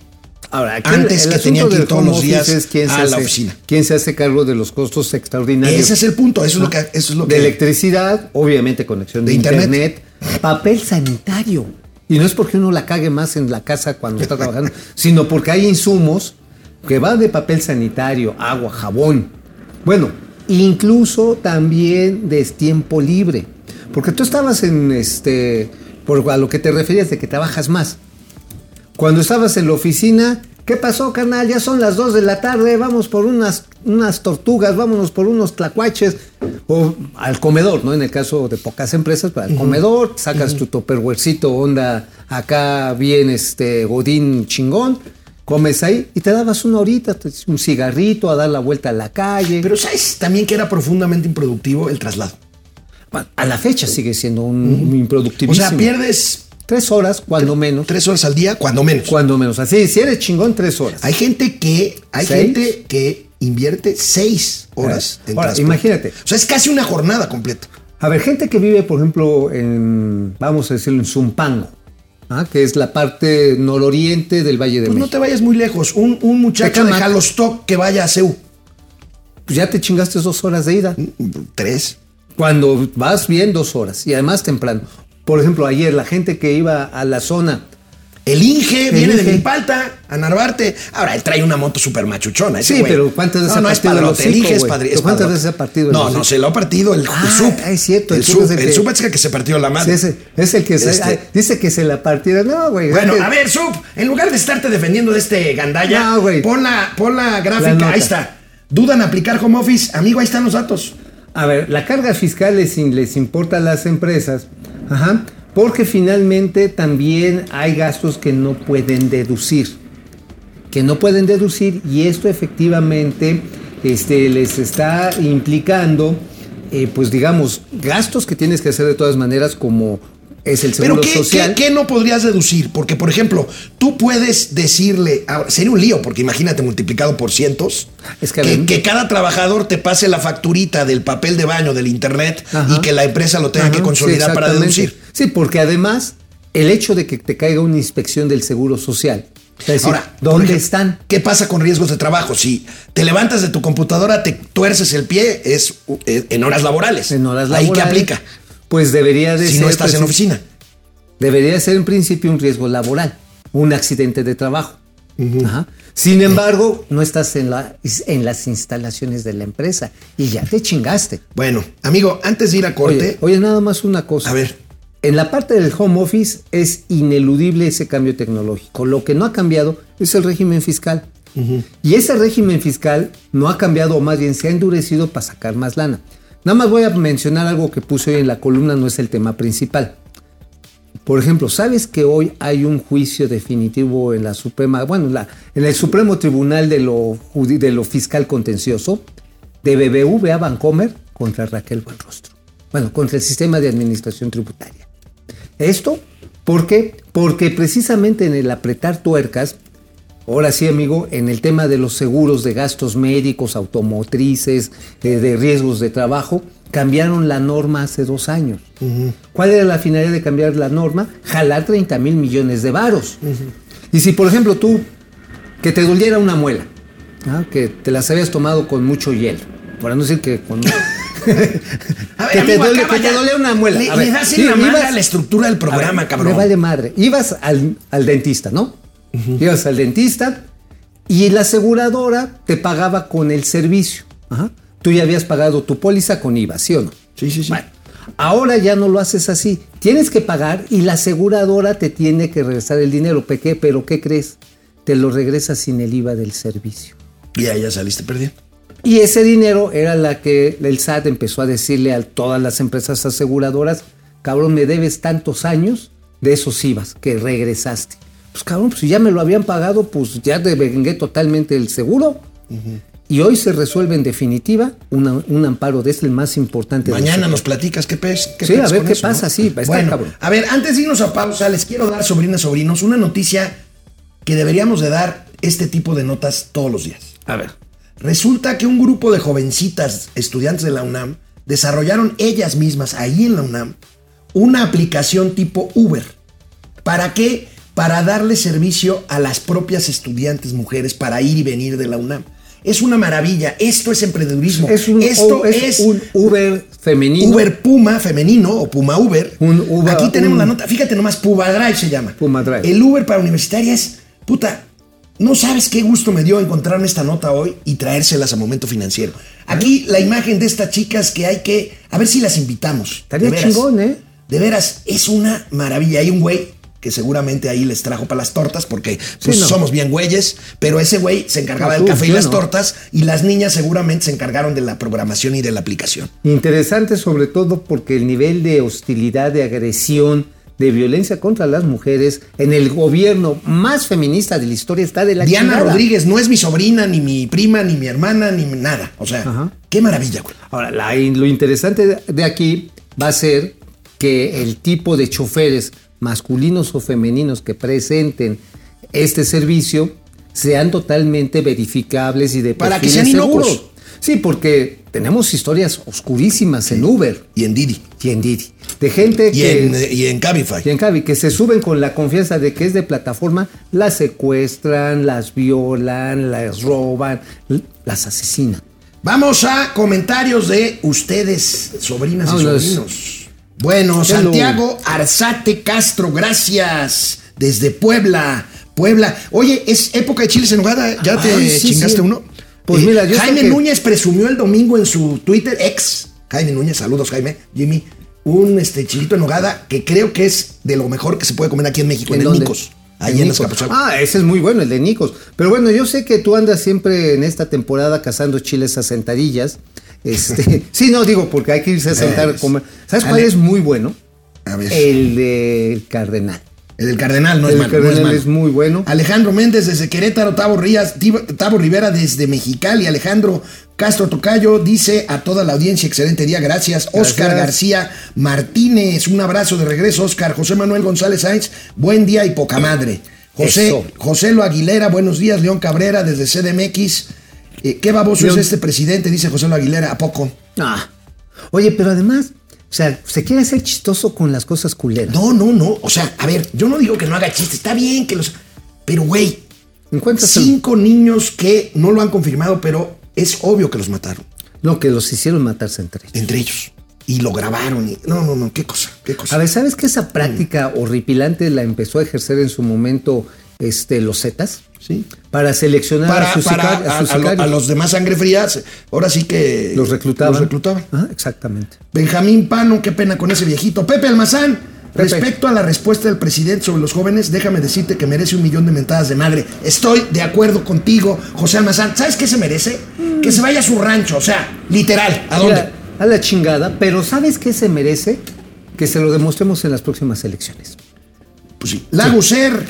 Speaker 2: Ahora, aquí
Speaker 1: Antes que
Speaker 2: asunto
Speaker 1: tenía que ir todos los días
Speaker 2: es quién
Speaker 1: a
Speaker 2: se
Speaker 1: la
Speaker 2: hace-
Speaker 1: oficina.
Speaker 2: ¿Quién se hace cargo de los costos extraordinarios?
Speaker 1: ese es el punto, eso es lo que eso es lo
Speaker 2: de electricidad, obviamente conexión de,
Speaker 1: De internet.
Speaker 2: internet. papel sanitario. Y no es porque uno la cague más en la casa cuando está trabajando, sino porque hay insumos que van de papel sanitario, agua, jabón. Bueno, incluso también de tiempo libre. Porque tú estabas en este, por a lo que te referías de que trabajas más. Cuando estabas en la oficina, ¿Qué pasó, carnal? Ya son las 2 de la tarde, vamos por unas, unas tortugas, vámonos por unos tlacuaches. O al comedor, ¿no? En el caso de pocas empresas, pues, al comedor, sacas tu topperwarecito, onda acá bien este godín chingón, comes ahí y te dabas una horita, un cigarrito, a dar la vuelta a la calle.
Speaker 1: Pero sabes también que era profundamente improductivo el traslado.
Speaker 2: A la fecha sigue siendo un,
Speaker 1: O
Speaker 2: improductivísimo.
Speaker 1: sea, pierdes
Speaker 2: Tres horas, cuando menos.
Speaker 1: tres horas al día, cuando menos.
Speaker 2: Cuando menos. Así, si eres chingón, tres horas.
Speaker 1: Hay gente que, hay
Speaker 2: ¿Seis?
Speaker 1: gente que invierte seis horas en
Speaker 2: Ahora, imagínate.
Speaker 1: O sea, es casi una jornada completa.
Speaker 2: A ver, gente que vive, por ejemplo, en, vamos a decirlo, en Zumpango, ¿ah? que es la parte nororiente del Valle de
Speaker 1: Pues no
Speaker 2: México.
Speaker 1: te vayas muy lejos. Un, un muchacho de. Jalostoc que vaya a CEU.
Speaker 2: Pues ya te chingaste dos horas de ida.
Speaker 1: Tres.
Speaker 2: Cuando vas bien, dos horas. Y además temprano. Por ejemplo, ayer la gente que iba a la zona.
Speaker 1: El Inge
Speaker 2: El
Speaker 1: viene de
Speaker 2: Inge.
Speaker 1: Milpalta a Narvarte. Ahora, él trae una moto súper machuchona. ese
Speaker 2: Sí,
Speaker 1: güey.
Speaker 2: pero ¿cuántas veces
Speaker 1: no,
Speaker 2: ha
Speaker 1: no es
Speaker 2: partido el
Speaker 1: padrote. El
Speaker 2: hocico,
Speaker 1: Inge es padre.
Speaker 2: ¿Pero
Speaker 1: es
Speaker 2: cuántas veces ha partido
Speaker 1: No, no, se lo ha partido el, el
Speaker 2: Ah,
Speaker 1: sub.
Speaker 2: es cierto,
Speaker 1: El
Speaker 2: el sub es el
Speaker 1: el
Speaker 2: que-
Speaker 1: sub es el que se partió la
Speaker 2: Sí,
Speaker 1: madre.
Speaker 2: ese, es el que se,
Speaker 1: Este-
Speaker 2: ay, dice que se la partiera. No, güey.
Speaker 1: Bueno, a ver, Sub, en lugar de estarte defendiendo de este gandalla,
Speaker 2: No, güey.
Speaker 1: pon, la, pon la gráfica. ahí está. Dudan aplicar home office. Amigo, ahí están los datos.
Speaker 2: A ver, la carga fiscal les, les importa a las empresas, ajá, porque finalmente también hay gastos que no pueden deducir, que no pueden deducir y esto efectivamente este, les está implicando, eh, pues digamos, gastos que tienes que hacer de todas maneras como es el
Speaker 1: Pero
Speaker 2: seguro
Speaker 1: ¿qué,
Speaker 2: social.
Speaker 1: qué- qué no podrías deducir? Porque, por ejemplo, tú puedes decirle, ahora, sería un lío, porque imagínate multiplicado por cientos,
Speaker 2: Es que,
Speaker 1: cada trabajador te pase la facturita del papel de baño, del internet,
Speaker 2: Ajá.
Speaker 1: y que la empresa lo tenga
Speaker 2: Ajá,
Speaker 1: que
Speaker 2: sí,
Speaker 1: consolidar para deducir.
Speaker 2: Sí, porque además el hecho de que te caiga una inspección del seguro social, es decir,
Speaker 1: Ahora,
Speaker 2: ¿dónde
Speaker 1: ejemplo,
Speaker 2: están?
Speaker 1: ¿Qué pasa con riesgos de trabajo? Si te levantas de tu computadora, te tuerces el pie, es eh, en horas laborales.
Speaker 2: En horas
Speaker 1: Ahí que
Speaker 2: laborales,
Speaker 1: aplica.
Speaker 2: Pues debería de
Speaker 1: Si
Speaker 2: ser.
Speaker 1: no estás en oficina.
Speaker 2: Debería ser en principio un riesgo laboral, un accidente de trabajo. Ajá. Sin embargo, no estás en, la, en las instalaciones de la empresa y ya te chingaste.
Speaker 1: Bueno, amigo, antes de ir a corte,
Speaker 2: Oye, oye, nada más una cosa.
Speaker 1: a ver,
Speaker 2: En la parte del home office es ineludible ese cambio tecnológico. Lo que no ha cambiado es el régimen fiscal. Y ese régimen fiscal no ha cambiado, o más bien se ha endurecido para sacar más lana. Nada más voy a mencionar algo que puse hoy en la columna, no es el tema principal. Por ejemplo, ¿sabes que hoy hay un juicio definitivo en la Suprema, bueno, en el Supremo Tribunal de lo, judi- de lo Fiscal Contencioso de BBVA Bancomer contra Raquel Buenrostro? Bueno, contra el sistema de administración tributaria. Esto, ¿por qué? Porque precisamente en el apretar tuercas, ahora sí, amigo, en el tema de los seguros de gastos médicos, automotrices, eh, de riesgos de trabajo, cambiaron la norma hace dos años. ¿Cuál era la finalidad de cambiar la norma? Jalar 30 mil millones de varos. Y si, por ejemplo, tú, que te doliera una muela, ¿ah? que te las habías tomado con mucho hielo, para no decir que con...
Speaker 1: A ver,
Speaker 2: que, te
Speaker 1: amigo,
Speaker 2: duele,
Speaker 1: acaba
Speaker 2: que te duele una muela.
Speaker 1: Le,
Speaker 2: A ver,
Speaker 1: le das en
Speaker 2: sí,
Speaker 1: la
Speaker 2: ibas-
Speaker 1: estructura del programa,
Speaker 2: ver,
Speaker 1: cabrón.
Speaker 2: Me vale madre. Ibas al, al dentista, ¿no? Ibas al dentista y la aseguradora te pagaba con el servicio. Ajá. Tú ya habías pagado tu póliza con IVA, ¿sí o no?
Speaker 1: Sí, sí, sí.
Speaker 2: Bueno, ahora ya no lo haces así. Tienes que pagar y la aseguradora te tiene que regresar el dinero. ¿Pe- qué? Pero ¿qué crees? Te lo regresa sin el IVA del servicio.
Speaker 1: Y ahí ya saliste perdiendo.
Speaker 2: Y ese dinero era la que el SAT empezó a decirle a todas las empresas aseguradoras, cabrón, me debes tantos años de esos IVAs que regresaste. Pues cabrón, pues si ya me lo habían pagado, pues ya te vengué totalmente el seguro. Y hoy se resuelve en definitiva una- un amparo de este, el más importante.
Speaker 1: Mañana nos platicas qué pez. Qué
Speaker 2: Sí, a ver qué
Speaker 1: eso,
Speaker 2: pasa, sí,
Speaker 1: bueno,
Speaker 2: cabrón.
Speaker 1: a ver, antes de irnos a pausa, les quiero dar, sobrinas, sobrinos, una noticia que deberíamos de dar este tipo de notas todos los días.
Speaker 2: A ver.
Speaker 1: Resulta que un grupo de jovencitas estudiantes de la UNAM desarrollaron ellas mismas ahí en la UNAM una aplicación tipo Uber. ¿Para qué? Para darle servicio a las propias estudiantes mujeres para ir y venir de la UNAM. Es una maravilla. Esto es emprendedurismo.
Speaker 2: Es un,
Speaker 1: Esto
Speaker 2: es
Speaker 1: es
Speaker 2: un Uber femenino.
Speaker 1: Uber Puma femenino o Puma Uber.
Speaker 2: Un Uber-
Speaker 1: Aquí tenemos
Speaker 2: un-
Speaker 1: la nota. Fíjate nomás, Puma Drive se llama.
Speaker 2: Puma Drive.
Speaker 1: El Uber para universitarias, puta, no sabes qué gusto me dio encontrarme esta nota hoy y traérselas a momento financiero. Aquí la imagen de estas chicas que hay que, a ver si las invitamos.
Speaker 2: Estaría chingón, ¿eh?
Speaker 1: De veras, es una maravilla. Hay un güey que seguramente ahí les trajo para las tortas, porque pues,
Speaker 2: Sí, no.
Speaker 1: somos bien güeyes, pero ese güey se encargaba
Speaker 2: No,
Speaker 1: del café y las
Speaker 2: no.
Speaker 1: tortas, y las niñas seguramente se encargaron de la programación y de la aplicación.
Speaker 2: Interesante sobre todo porque el nivel de hostilidad, de agresión, de violencia contra las mujeres en el gobierno más feminista de la historia está de la
Speaker 1: Diana
Speaker 2: chingada.
Speaker 1: Rodríguez no es mi sobrina, ni mi prima, ni mi hermana, ni nada. O sea,
Speaker 2: Ajá.
Speaker 1: qué maravilla, güey.
Speaker 2: Ahora, la- lo interesante de aquí va a ser que el tipo de choferes masculinos o femeninos que presenten este servicio sean totalmente verificables y de
Speaker 1: Para que sean
Speaker 2: seguros. Sí, porque tenemos historias oscurísimas en Uber
Speaker 1: Y en Didi.
Speaker 2: y en Didi. De gente
Speaker 1: Y
Speaker 2: que...
Speaker 1: en, y en Cabify.
Speaker 2: y en Cabi, que se suben con la confianza de que es de plataforma, las secuestran, las violan, las roban, las asesinan.
Speaker 1: Vamos a comentarios de ustedes, sobrinas y sobrinos. Bueno. Santiago Arzate Castro, gracias. Desde Puebla. Puebla. Oye, es época de chiles en nogada. ¿Ya te
Speaker 2: Ay, sí,
Speaker 1: chingaste
Speaker 2: sí.
Speaker 1: uno? Eh,
Speaker 2: Pues mira, yo
Speaker 1: Jaime
Speaker 2: que-
Speaker 1: Núñez presumió el domingo en su Twitter, ex Jaime Núñez, saludos Jaime, Jimmy, un este chilito en nogada que creo que es de lo mejor que se puede comer aquí en México, en, el
Speaker 2: dónde?
Speaker 1: Nicos. Ahí
Speaker 2: En
Speaker 1: en.
Speaker 2: Ah, ese es muy bueno, el de Nicos. Pero bueno, yo sé que tú andas siempre en esta temporada cazando chiles a sentadillas. Este, sí, no digo porque hay que irse a sentar a
Speaker 1: Ves.
Speaker 2: comer. ¿Sabes cuál es muy bueno?
Speaker 1: A ver.
Speaker 2: El del Cardenal.
Speaker 1: El del Cardenal no
Speaker 2: el
Speaker 1: es malo. no es
Speaker 2: Cardenal
Speaker 1: malo.
Speaker 2: es muy bueno.
Speaker 1: Alejandro Méndez desde Querétaro, Tavo, Rías, Tavo Rivera desde Mexicali, Alejandro Castro Tocayo dice a toda la audiencia, excelente día, gracias. Oscar. García Martínez, un abrazo de regreso, Oscar. José Manuel González Sáenz, buen día y poca madre. José,
Speaker 2: Eso.
Speaker 1: José Lo Aguilera, buenos días. León Cabrera desde CDMX. Eh, ¿Qué baboso
Speaker 2: León.
Speaker 1: es este presidente? Dice José Lo Aguilera, ¿a poco?
Speaker 2: Ah. Oye, pero además, o sea, se quiere hacer chistoso con las cosas culeras.
Speaker 1: No, no, no. O sea, a ver, yo no digo que no haga chistes, está bien que los. Pero, güey,
Speaker 2: el-
Speaker 1: cinco niños que no lo han confirmado, pero es obvio que los mataron.
Speaker 2: No, que los hicieron matarse entre ellos.
Speaker 1: Entre ellos. Y lo grabaron. y- no, no, no, qué cosa, qué cosa.
Speaker 2: A ver, ¿sabes que esa práctica horripilante la empezó a ejercer en su momento este, los Zetas?
Speaker 1: Sí.
Speaker 2: Para seleccionar
Speaker 1: Para,
Speaker 2: a sus,
Speaker 1: para
Speaker 2: a
Speaker 1: a,
Speaker 2: sus
Speaker 1: a lo-
Speaker 2: sicarios.
Speaker 1: a los demás sangre fría, ahora sí que
Speaker 2: los reclutaban.
Speaker 1: Los reclutaban.
Speaker 2: Exactamente.
Speaker 1: Benjamín Pano, qué pena con ese viejito. Pepe Almazán,
Speaker 2: Pepe.
Speaker 1: respecto a la respuesta del presidente sobre los jóvenes, déjame decirte que merece un millón de mentadas de madre. Estoy de acuerdo contigo, José Almazán. ¿Sabes qué se merece? Que se vaya a su rancho, o sea, literal. ¿A dónde?
Speaker 2: A la chingada, pero ¿sabes qué se merece? Que se lo demostremos en las próximas elecciones.
Speaker 1: Pues sí. Laguser,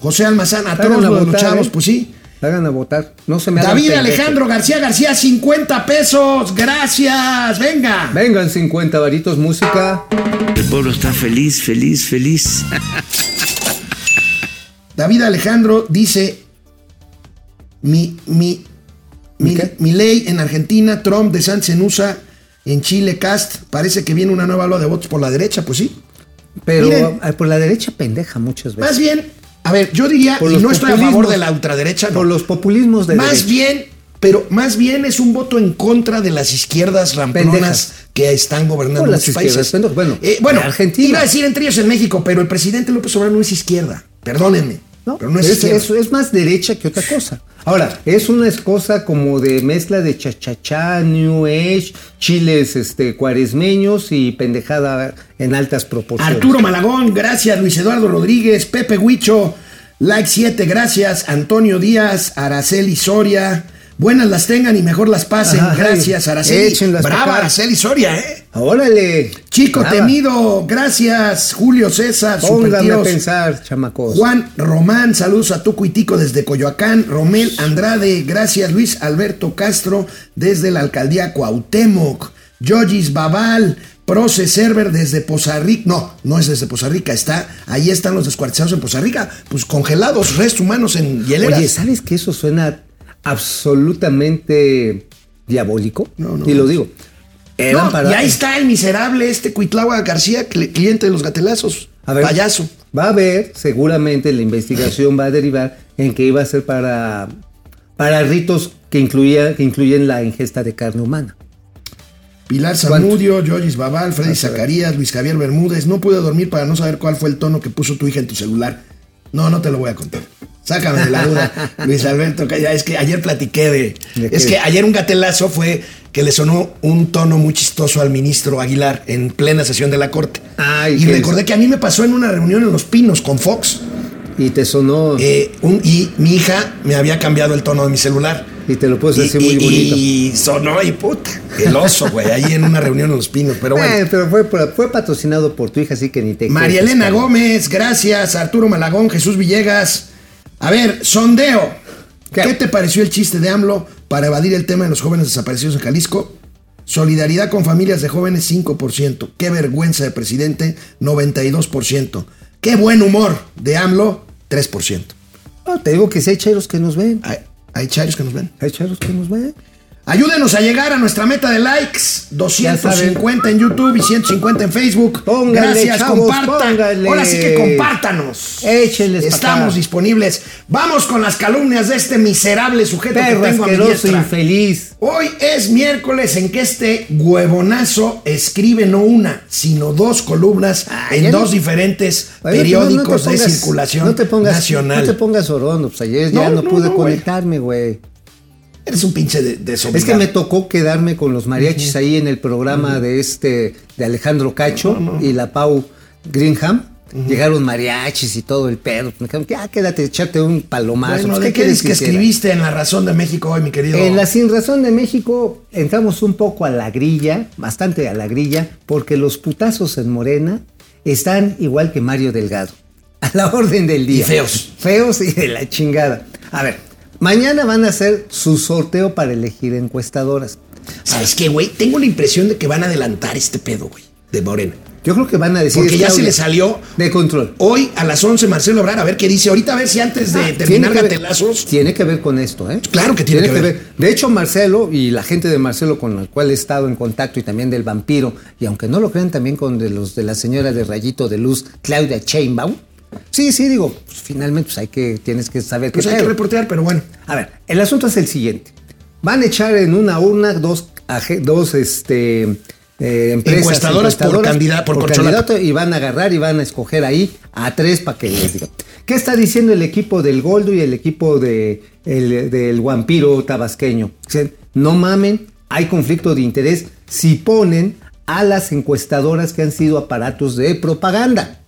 Speaker 1: José Almazán, a todos chavos,
Speaker 2: ¿eh?
Speaker 1: pues sí.
Speaker 2: Hagan a votar. No se me
Speaker 1: David. Alejandro García García, 50 pesos. Gracias, venga.
Speaker 2: Vengan 50 varitos, música.
Speaker 6: El pueblo está feliz, feliz, feliz.
Speaker 1: David Alejandro dice: Mi, mi, mi, mi ley en Argentina, Trump de Sánchez en USA, en Chile, Cast. Parece que viene una nueva ola de votos por la derecha, pues sí.
Speaker 2: Pero
Speaker 1: Miren.
Speaker 2: ah, por la derecha pendeja muchas veces.
Speaker 1: Más bien, a ver, yo diría, y no estoy a favor de la ultraderecha, no.
Speaker 2: Por los populismos de
Speaker 1: Más
Speaker 2: derecha.
Speaker 1: bien, pero más bien es un voto en contra de las izquierdas ramplonas
Speaker 2: Pendejas.
Speaker 1: que están gobernando
Speaker 2: las
Speaker 1: muchos países.
Speaker 2: Bueno,
Speaker 1: Eh, bueno
Speaker 2: en Argentina.
Speaker 1: iba a decir entre ellos en México, pero el presidente López Obrador no es izquierda. Perdónenme.
Speaker 2: ¿No?
Speaker 1: Pero no es,
Speaker 2: es, es- es más derecha que otra cosa. Ahora, es una cosa como de mezcla de chachachá, New Age, chiles este, cuaresmeños y pendejada en altas proporciones.
Speaker 1: Arturo Malagón, gracias. Luis Eduardo Rodríguez, Pepe Huicho, like 7, gracias. Antonio Díaz, Araceli Soria. Buenas las tengan y mejor las pasen.
Speaker 2: Ajá,
Speaker 1: gracias, Araceli.
Speaker 2: échenlas
Speaker 1: Brava. Araceli Soria, ¿eh?
Speaker 2: Órale.
Speaker 1: Chico
Speaker 2: Brava.
Speaker 1: temido, gracias. Julio César,
Speaker 2: Póngame a pensar, chamacos.
Speaker 1: Juan Román, saludos a Tuco y Tico desde Coyoacán. Romel Andrade, gracias. Luis Alberto Castro desde la alcaldía Cuauhtémoc. Yogis Babal, Proce Server desde Poza Rica. No, no es desde Poza Rica, está. Ahí están los descuartizados en Poza Rica. Pues congelados, restos humanos en hieleras.
Speaker 2: Oye, ¿sabes que eso suena absolutamente diabólico?
Speaker 1: No, no,
Speaker 2: y lo digo.
Speaker 1: No,
Speaker 2: para-
Speaker 1: y ahí está el miserable este Cuitlagua García, cl- cliente de los gatelazos.
Speaker 2: A ver,
Speaker 1: Payaso.
Speaker 2: Va a haber, seguramente la investigación va a derivar en que iba a ser para, para ritos que, incluía, que incluyen la ingesta de carne humana.
Speaker 1: Pilar Zamudio, Yogis Babal, Freddy Zacarías, Luis Javier Bermúdez. No pude dormir para no saber cuál fue el tono que puso tu hija en tu celular. No, no te lo voy a contar. Sácame de la duda, Luis Alberto. Es que ayer platiqué de.
Speaker 2: ¿De
Speaker 1: es que ayer un gatelazo fue que le sonó un tono muy chistoso al ministro Aguilar en plena sesión de la corte.
Speaker 2: Ay,
Speaker 1: y
Speaker 2: ¿qué
Speaker 1: recordé que a mí me pasó en una reunión en Los Pinos con Fox.
Speaker 2: Y te sonó.
Speaker 1: eh, un- y mi hija me había cambiado el tono de mi celular.
Speaker 2: y te lo puedes
Speaker 1: Y,
Speaker 2: decir muy
Speaker 1: y-
Speaker 2: bonito.
Speaker 1: y sonó y puta, el oso, güey, ahí en una reunión en Los Pinos. Pero bueno.
Speaker 2: Eh, pero fue, fue patrocinado por tu hija, así que ni te.
Speaker 1: María Elena. Gómez, gracias. Arturo Malagón, Jesús Villegas. A ver, sondeo. ¿Qué?
Speaker 2: ¿Qué?
Speaker 1: te pareció el chiste de AMLO para evadir el tema de los jóvenes desaparecidos en Jalisco? Solidaridad con familias de jóvenes, 5%. Qué vergüenza de presidente, 92%. Qué buen humor de AMLO, 3%.
Speaker 2: No, te digo que sí hay chairos que nos ven.
Speaker 1: Hay, hay chayos que nos ven.
Speaker 2: Hay chairos que nos ven.
Speaker 1: Ayúdenos a llegar a nuestra meta de likes. 250 en YouTube y 150 en Facebook.
Speaker 2: Póngale,
Speaker 1: Gracias,
Speaker 2: chavos,
Speaker 1: compartan.
Speaker 2: póngale.
Speaker 1: Ahora sí que compártanos.
Speaker 2: Échenles
Speaker 1: Estamos
Speaker 2: acá.
Speaker 1: disponibles. Vamos con las calumnias de este miserable sujeto
Speaker 2: Perro
Speaker 1: que tengo a mi diestra.
Speaker 2: infeliz.
Speaker 1: Hoy es miércoles en que este huevonazo escribe no una, sino dos columnas
Speaker 2: Ay,
Speaker 1: en dos
Speaker 2: no-
Speaker 1: diferentes periódicos
Speaker 2: no
Speaker 1: de circulación
Speaker 2: no te pongas,
Speaker 1: nacional.
Speaker 2: No te pongas orondo, pues ayer ya
Speaker 1: No,
Speaker 2: pude conectarme, güey.
Speaker 1: Eres un pinche de, desobligado.
Speaker 2: Es que me tocó quedarme con los mariachis ahí en el programa de este, de Alejandro Cacho y la Pau Greenham. Llegaron mariachis y todo el pedo. Me dijeron, ya quédate, echarte un palomazo.
Speaker 1: Bueno,
Speaker 2: Pues,
Speaker 1: ¿de qué
Speaker 2: quieres
Speaker 1: es que
Speaker 2: hiciera?
Speaker 1: escribiste en La Razón de México hoy, mi querido?
Speaker 2: En la Sin Razón de México entramos un poco a la grilla, bastante a la grilla, porque los putazos en Morena están igual que Mario Delgado. A la orden del día.
Speaker 1: Y feos.
Speaker 2: Feos y de la chingada. A ver, mañana van a hacer su sorteo para elegir encuestadoras.
Speaker 1: ¿Sabes qué, güey? Tengo la impresión de que van a adelantar este pedo, güey, de Morena.
Speaker 2: Yo creo que van a decir.
Speaker 1: Porque ya se le salió
Speaker 2: De control.
Speaker 1: hoy a las 11 Marcelo Obrar, a ver qué dice. Ahorita a ver si antes de
Speaker 2: Ah,
Speaker 1: terminar
Speaker 2: tiene que ver-
Speaker 1: gatelazos.
Speaker 2: Tiene que ver con esto, ¿eh?
Speaker 1: Claro que tiene que ver.
Speaker 2: De hecho, Marcelo y la gente de Marcelo con la cual he estado en contacto y también del vampiro, y aunque no lo crean también con de los de la señora de rayito de luz, Claudia Sheinbaum. Sí, sí, digo, pues, finalmente pues hay que, tienes que saber
Speaker 1: Pues
Speaker 2: qué
Speaker 1: hay que reportear, pero bueno.
Speaker 2: A ver, el asunto es el siguiente. Van a echar en una urna dos, dos este, eh, empresas
Speaker 1: Encuestadoras por
Speaker 2: candidato y van a agarrar y van a escoger ahí a tres para que les diga. ¿Qué está diciendo el equipo del Goldo y el equipo de, el- del vampiro tabasqueño? Dicen, no mamen, hay conflicto de interés si ponen a las encuestadoras que han sido aparatos de propaganda.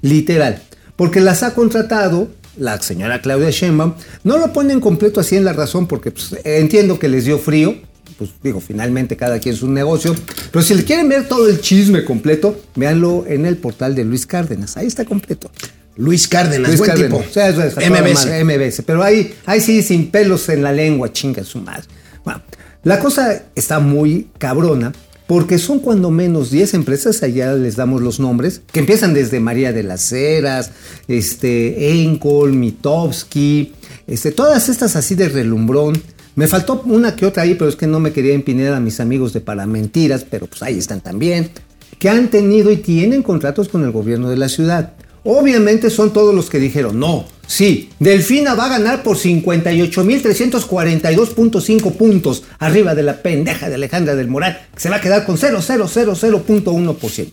Speaker 2: Literal. Porque las ha contratado la señora Claudia Sheinbaum. No lo ponen completo así en la razón porque pues, entiendo que les dio frío. Pues digo, finalmente cada quien es un negocio. Pero si le quieren ver todo el chisme completo, véanlo en el portal de Luis Cárdenas. Ahí está completo.
Speaker 1: Luis Cárdenas,
Speaker 2: Luis
Speaker 1: buen
Speaker 2: Cárdenas.
Speaker 1: tipo.
Speaker 2: Es- toda
Speaker 1: MBS.
Speaker 2: MBS. Pero ahí, ahí sí, sin pelos en la lengua, chinga su madre. Bueno, la cosa está muy cabrona porque son cuando menos 10 empresas, allá les damos los nombres, que empiezan desde María de las Heras, este, Encol, Mitowski, este, todas estas así de relumbrón. Me faltó una que otra ahí, pero es que no me quería empinar a mis amigos de Paramentiras, pero pues ahí están también, que han tenido y tienen contratos con el gobierno de la ciudad. Obviamente son todos los que dijeron, no, sí, Delfina va a ganar por 58.342.5 puntos arriba de la pendeja de Alejandra del Moral, que se va a quedar con 0.0001%.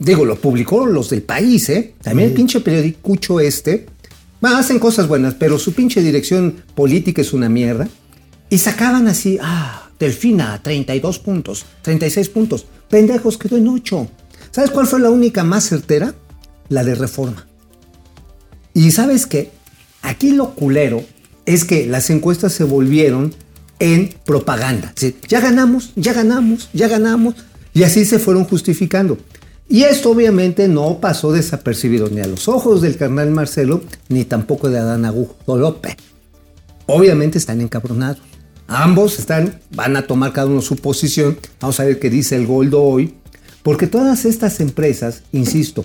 Speaker 2: Digo, lo publicó los del país, ¿eh? También el pinche periodicucho este. Hacen cosas buenas, pero su pinche dirección política es una mierda. Y sacaban así, ah, Delfina, 32 puntos, 36 puntos. Pendejos, quedó en 8. ¿Sabes cuál fue la única más certera? La de reforma. Y sabes qué? Aquí lo culero es que las encuestas se volvieron en propaganda. Ya ganamos, ya ganamos, ya ganamos. Y así se fueron justificando. Y esto obviamente no pasó desapercibido ni a los ojos del carnal Marcelo, ni tampoco de Adán Augusto López. Obviamente están encabronados. Ambos están, van a tomar cada uno su posición. Vamos a ver qué dice el Goldo hoy. Porque todas estas empresas, insisto,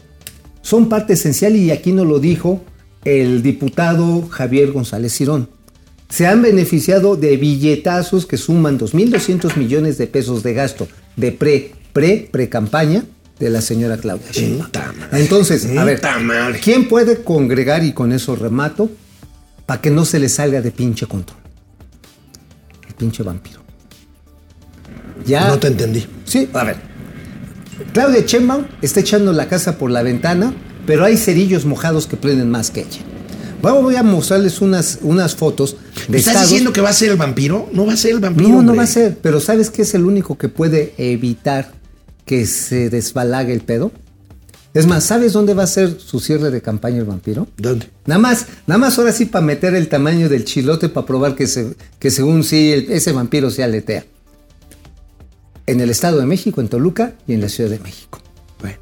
Speaker 2: son parte esencial y aquí nos lo dijo el diputado Javier González Cirón. Se han beneficiado de billetazos que suman 2.200 millones de pesos de gasto de pre, pre, pre-campaña de la señora Claudia Sheinbaum. Entonces, a ver. ¿quién puede congregar y con eso remato para que no se le salga de pinche control? El pinche vampiro. Ya.
Speaker 1: No te entendí.
Speaker 2: Sí, a ver. Claudia Sheinbaum está echando la casa por la ventana, pero hay cerillos mojados que prenden más que ella. voy a mostrarles unas, unas fotos de
Speaker 1: ¿Estás
Speaker 2: estados-
Speaker 1: diciendo que va a ser el vampiro? No va a ser el vampiro.
Speaker 2: No, no
Speaker 1: hombre.
Speaker 2: va a ser, pero ¿sabes qué es el único que puede evitar que se desbalague el pedo? Es más, ¿sabes dónde va a ser su cierre de campaña el vampiro?
Speaker 1: ¿Dónde?
Speaker 2: Nada más, nada más ahora sí para meter el tamaño del chilote para probar que, se, que según sí el- ese vampiro se aletea. En el Estado de México, en Toluca y en la Ciudad de México.
Speaker 1: Bueno.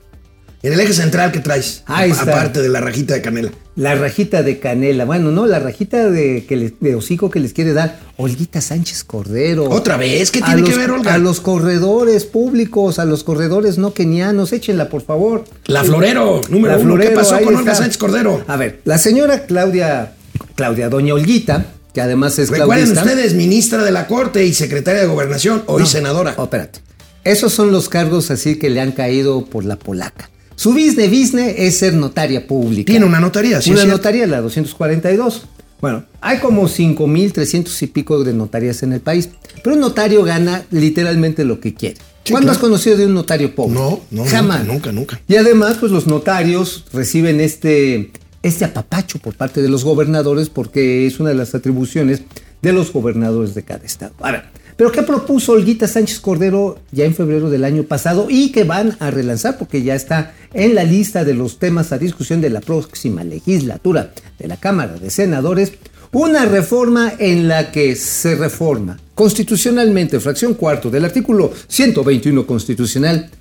Speaker 1: En el eje central que traes.
Speaker 2: Ahí está.
Speaker 1: Aparte de la rajita de canela.
Speaker 2: La rajita de canela, bueno, no, la rajita de, que les- de hocico que les quiere dar Olguita Sánchez Cordero.
Speaker 1: ¿Otra vez? ¿Qué tiene que ver, Olga?
Speaker 2: A los corredores públicos, a los corredores no kenianos, échenla, por favor.
Speaker 1: La Florero, número
Speaker 2: La
Speaker 1: uno.
Speaker 2: Florero,
Speaker 1: ¿Qué pasó con Olga
Speaker 2: está.
Speaker 1: Sánchez Cordero?
Speaker 2: A ver, la señora Claudia, Claudia Doña Olguita, que además es
Speaker 1: Recuerden
Speaker 2: claudista.
Speaker 1: ustedes, ministra de la Corte y secretaria de Gobernación, hoy
Speaker 2: No,
Speaker 1: senadora.
Speaker 2: oh, espérate. Esos son los cargos así que le han caído por la polaca. Su business business es ser notaria pública.
Speaker 1: Tiene una notaría, sí.
Speaker 2: Una notaría, la 242. Bueno, hay como 5.300 y pico de notarías en el país, pero un notario gana literalmente lo que quiere.
Speaker 1: Sí,
Speaker 2: ¿Cuándo
Speaker 1: claro.
Speaker 2: has conocido de un notario pobre?
Speaker 1: No, no,
Speaker 2: Jamás.
Speaker 1: nunca, nunca, nunca.
Speaker 2: Y además, pues los notarios reciben este, este apapacho por parte de los gobernadores porque es una de las atribuciones de los gobernadores de cada estado. Ahora, ¿pero qué propuso Olguita Sánchez Cordero ya en febrero del año pasado y que van a relanzar porque ya está en la lista de los temas a discusión de la próxima legislatura de la Cámara de Senadores? Una reforma en la que se reforma constitucionalmente, fracción cuarto del artículo 121 constitucional,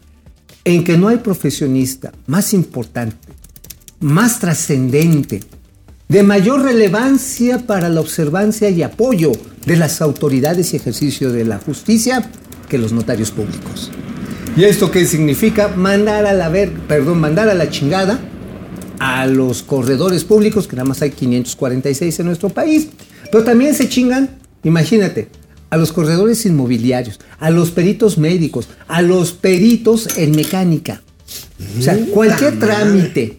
Speaker 2: en que no hay profesionista más importante, más trascendente, de mayor relevancia para la observancia y apoyo de las autoridades y ejercicio de la justicia que los notarios públicos. ¿Y esto qué significa? Mandar a la ver, perdón, mandar a la chingada a los corredores públicos, que nada más hay 546 en nuestro país, pero también se chingan, imagínate, a los corredores inmobiliarios, a los peritos médicos, a los peritos en mecánica. O sea, cualquier trámite,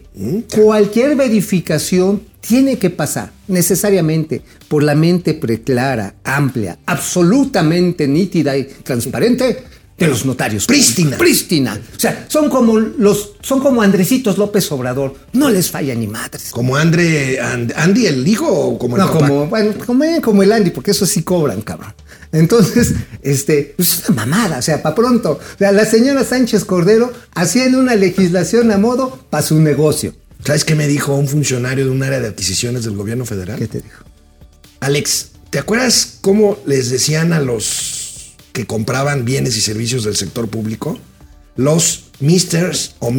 Speaker 2: cualquier verificación tiene que pasar necesariamente por la mente preclara, amplia, absolutamente nítida y transparente de los notarios.
Speaker 1: Prístina.
Speaker 2: Prístina. O sea, son como los, son como Andresitos López Obrador. No les falla ni madres.
Speaker 1: ¿Como Andre, And- Andy el hijo o como el
Speaker 2: No,
Speaker 1: papá?
Speaker 2: como, bueno, como, como el Andy, porque eso sí cobran, cabrón. Entonces, este, pues es una mamada, o sea, para pronto. O sea, la señora Sánchez Cordero haciendo una legislación a modo para su negocio.
Speaker 1: ¿Sabes qué me dijo un funcionario de un área de adquisiciones del gobierno federal?
Speaker 2: ¿Qué te dijo?
Speaker 1: Alex, ¿te acuerdas cómo les decían a los que compraban bienes y servicios del sector público? Los Misters o.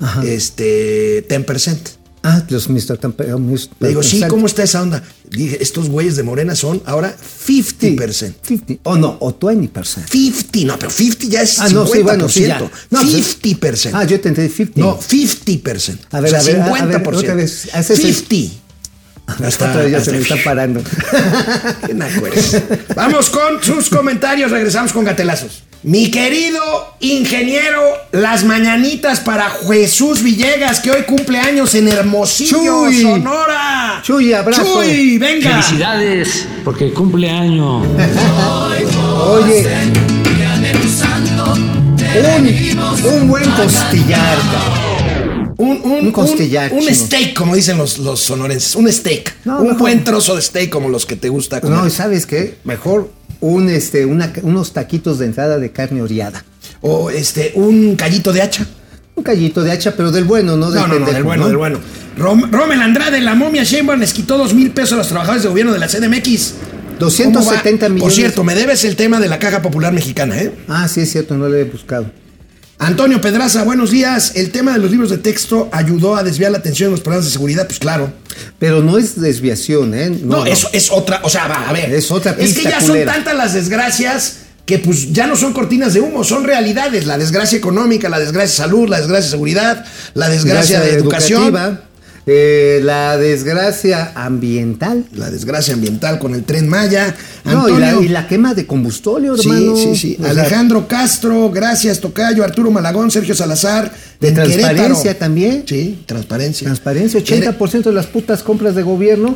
Speaker 2: Ajá.
Speaker 1: Este, 10%.
Speaker 2: Ah, los Mr. Tampa- oh, Mr.
Speaker 1: Le digo, sí, ¿cómo está esa onda? Dije, estos güeyes de Morena son ahora 50%.
Speaker 2: 50, o no, o 20%.
Speaker 1: 50, no, pero 50 ya es
Speaker 2: Ah,
Speaker 1: 50%.
Speaker 2: no, sí, bueno, sí, ya. No, pues,
Speaker 1: 50%.
Speaker 2: Ah, yo te entendí 50.
Speaker 1: No, 50%.
Speaker 2: A ver,
Speaker 1: o sea,
Speaker 2: a ver, a- a
Speaker 1: 50%.
Speaker 2: ver, otra vez, haces el-
Speaker 1: 50.
Speaker 2: Ya se me está parando.
Speaker 1: Qué. Vamos con sus comentarios. Regresamos con gatelazos. Mi querido ingeniero, las mañanitas para Jesús Villegas, que hoy cumple años en Hermosillo,
Speaker 2: Chuy.
Speaker 1: Sonora.
Speaker 2: Chuy, abrazo.
Speaker 1: Chuy, venga.
Speaker 5: Felicidades, porque cumple año.
Speaker 2: Oye, un, un buen costillar.
Speaker 1: Un, un,
Speaker 2: Un costillar,
Speaker 1: un- steak, como dicen los, los sonorenses. Un steak.
Speaker 2: No,
Speaker 1: un
Speaker 2: mejor.
Speaker 1: buen trozo de steak como los que te gusta comer.
Speaker 2: No, ¿y ¿sabes qué? Mejor un, este, una- unos taquitos de entrada de carne oreada.
Speaker 1: O este, un callito de hacha.
Speaker 2: Un callito de hacha, pero del bueno, no del
Speaker 1: No, no, no, del bueno,
Speaker 2: ¿no?
Speaker 1: del bueno. Rom- Rommel Andrade, la momia Sheinbaum les quitó dos mil pesos a los trabajadores de gobierno de la CDMX.
Speaker 2: 270
Speaker 1: ¿Cómo va?
Speaker 2: millones.
Speaker 1: Por cierto, me debes el tema de la Caja Popular Mexicana, ¿eh?
Speaker 2: Ah, sí, es cierto, no lo he buscado.
Speaker 1: Antonio Pedraza, buenos días. El tema de los libros de texto ayudó a desviar la atención en los programas de seguridad, pues claro.
Speaker 2: Pero no es desviación, ¿eh?
Speaker 1: No, eso es otra, o sea, va, a ver.
Speaker 2: Es otra
Speaker 1: Es que
Speaker 2: pista
Speaker 1: ya
Speaker 2: culera.
Speaker 1: son tantas las desgracias que pues ya no son cortinas de humo, son realidades. La desgracia económica, la desgracia de salud, la desgracia de seguridad, la desgracia de educación.
Speaker 2: educativa, eh, la desgracia ambiental.
Speaker 1: La desgracia ambiental con el tren Maya.
Speaker 2: No, y, la, y la quema de combustorio,
Speaker 1: Sí,
Speaker 2: hermano.
Speaker 1: sí, sí.
Speaker 2: O sea,
Speaker 1: Alejandro Castro, gracias, Tocayo, Arturo Malagón, Sergio Salazar.
Speaker 2: De
Speaker 1: en
Speaker 2: transparencia
Speaker 1: Querétaro.
Speaker 2: también.
Speaker 1: Sí, transparencia.
Speaker 2: Transparencia, 80% de las putas compras de gobierno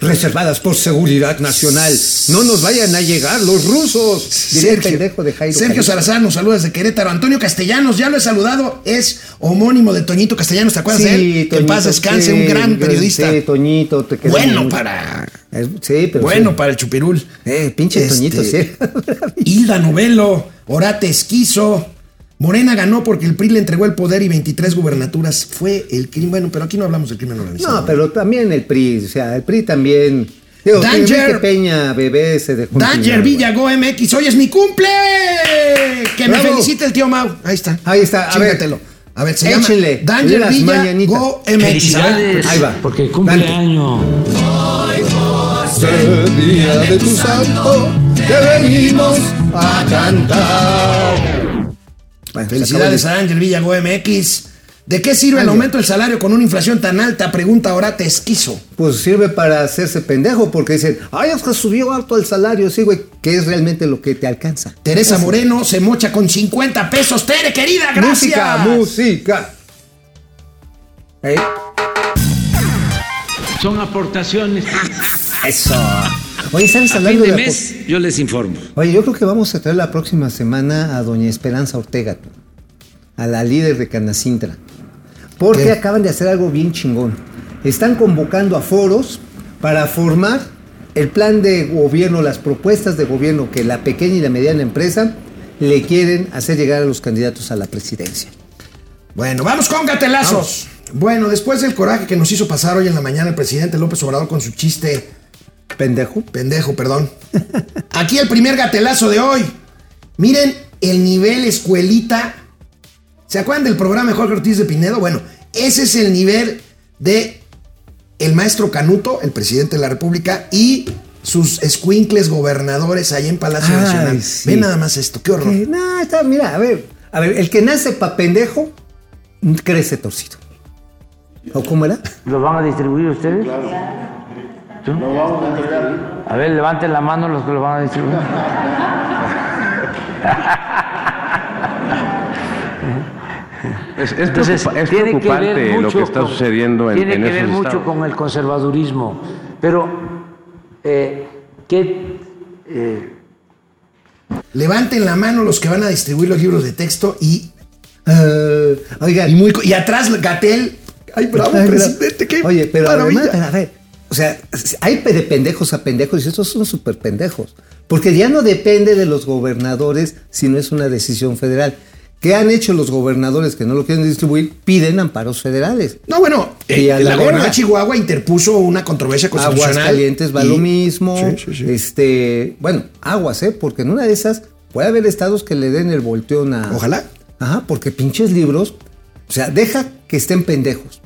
Speaker 2: reservadas por seguridad nacional. No nos vayan a llegar los rusos. Diría el pendejo de Jairo.
Speaker 1: Sergio. Salazar nos saluda desde Querétaro. Antonio Castellanos, ya lo he saludado, es homónimo de Toñito Castellanos, ¿te acuerdas de él? que en paz
Speaker 2: Toñito,
Speaker 1: descanse,
Speaker 2: sí,
Speaker 1: un gran periodista.
Speaker 2: Sí, Toñito, te
Speaker 1: bueno
Speaker 2: mucho.
Speaker 1: para.
Speaker 2: Eh, Sí, pero
Speaker 1: Bueno
Speaker 2: sí.
Speaker 1: para el chupirul.
Speaker 2: Eh, pinche
Speaker 1: Este,
Speaker 2: Toñito, sí.
Speaker 1: Hilda Novelo, Orate Esquizo. Morena ganó porque el PRI le entregó el poder y 23 gubernaturas. Fue el crimen. Bueno, pero aquí no hablamos del crimen organizado.
Speaker 2: No, pero también el PRI, o sea, el PRI también. Digo,
Speaker 1: Danger.
Speaker 2: Enrique Peña, bebé, se dejó.
Speaker 1: Danger. Villago MX, hoy es mi cumple. Que me felicite el tío Mau. Ahí está.
Speaker 2: Ahí está, a ver.
Speaker 1: Chingatelo. A ver, se
Speaker 2: Échenle,
Speaker 1: llama Danger. Villago MX.
Speaker 2: Ahí va.
Speaker 5: Porque cumple año.
Speaker 2: día de tu santo, te venimos a cantar. Bueno,
Speaker 1: Felicidades a Danger Villago MX. ¿De qué sirve el
Speaker 2: Ángel.
Speaker 1: aumento del salario con una inflación tan alta? Pregunta Orate Esquizo.
Speaker 2: Pues sirve para hacerse pendejo porque dicen, ay, es que subió harto el salario, sí, güey, que es realmente lo que te alcanza.
Speaker 1: Teresa Moreno se mocha con 50 pesos. Tere, querida, gracias.
Speaker 2: Música, música. ¿Eh?
Speaker 6: Son aportaciones.
Speaker 2: Eso. Oye, ¿sabes
Speaker 6: A fin
Speaker 2: hablando
Speaker 6: de
Speaker 2: de,
Speaker 6: mes yo les informo.
Speaker 2: Oye, yo creo que vamos a traer la próxima semana a doña Esperanza Ortega, a la líder de Canacintra. Porque
Speaker 1: ¿Qué?
Speaker 2: acaban de hacer algo bien chingón. Están convocando a foros para formar el plan de gobierno, las propuestas de gobierno que la pequeña y la mediana empresa le quieren hacer llegar a los candidatos a la presidencia.
Speaker 1: Bueno, vamos con gatelazos. Bueno, después del coraje que nos hizo pasar hoy en la mañana el presidente López Obrador con su chiste
Speaker 2: Pendejo.
Speaker 1: pendejo, perdón. Aquí el primer gatelazo de hoy. Miren el nivel escuelita. ¿Se acuerdan del programa de Jorge Ortiz de Pinedo? Bueno, ese es el nivel de el maestro Canuto, el presidente de la República, y sus escuincles gobernadores ahí en Palacio
Speaker 2: Ay,
Speaker 1: Nacional.
Speaker 2: sí.
Speaker 1: Ven nada más esto, qué horror.
Speaker 2: No, está, mira, a ver, a ver, el que nace pa' pendejo, crece torcido. ¿O cómo era?
Speaker 5: ¿Los van a distribuir ustedes? ¿Tú? a ver, levanten la mano los que lo van a distribuir.
Speaker 7: Es, es
Speaker 5: Entonces,
Speaker 7: preocupa- es
Speaker 5: tiene que
Speaker 7: preocupante
Speaker 5: ver
Speaker 7: lo
Speaker 5: mucho
Speaker 7: que está
Speaker 5: con-
Speaker 7: sucediendo en,
Speaker 5: Tiene
Speaker 7: en
Speaker 5: que
Speaker 7: esos
Speaker 5: ver mucho
Speaker 7: estados.
Speaker 5: con el conservadurismo. Pero, eh, ¿qué, eh,
Speaker 1: Levanten la mano los que van a distribuir los libros de texto y,
Speaker 2: oigan,
Speaker 1: y, muy, y atrás Gatel. Ay, bravo, presidente, qué
Speaker 2: Oye, pero
Speaker 1: maravilla.
Speaker 2: además, a ver, o sea, hay de pendejos a pendejos y estos son súper pendejos. Porque ya no depende de los gobernadores si no es una decisión federal. ¿Qué han hecho los gobernadores que no lo quieren distribuir? Piden amparos federales.
Speaker 1: No, bueno, eh,
Speaker 2: a
Speaker 1: la
Speaker 2: la
Speaker 1: gobernadora de. Chihuahua interpuso una controversia constitucional.
Speaker 2: Aguascalientes va
Speaker 1: y-
Speaker 2: lo mismo.
Speaker 1: Sí, sí, sí.
Speaker 2: Este, bueno, aguas, ¿eh? Porque en una de esas puede haber estados que le den el volteón a.
Speaker 1: Ojalá.
Speaker 2: Ajá, porque pinches libros, o sea, deja que estén pendejos.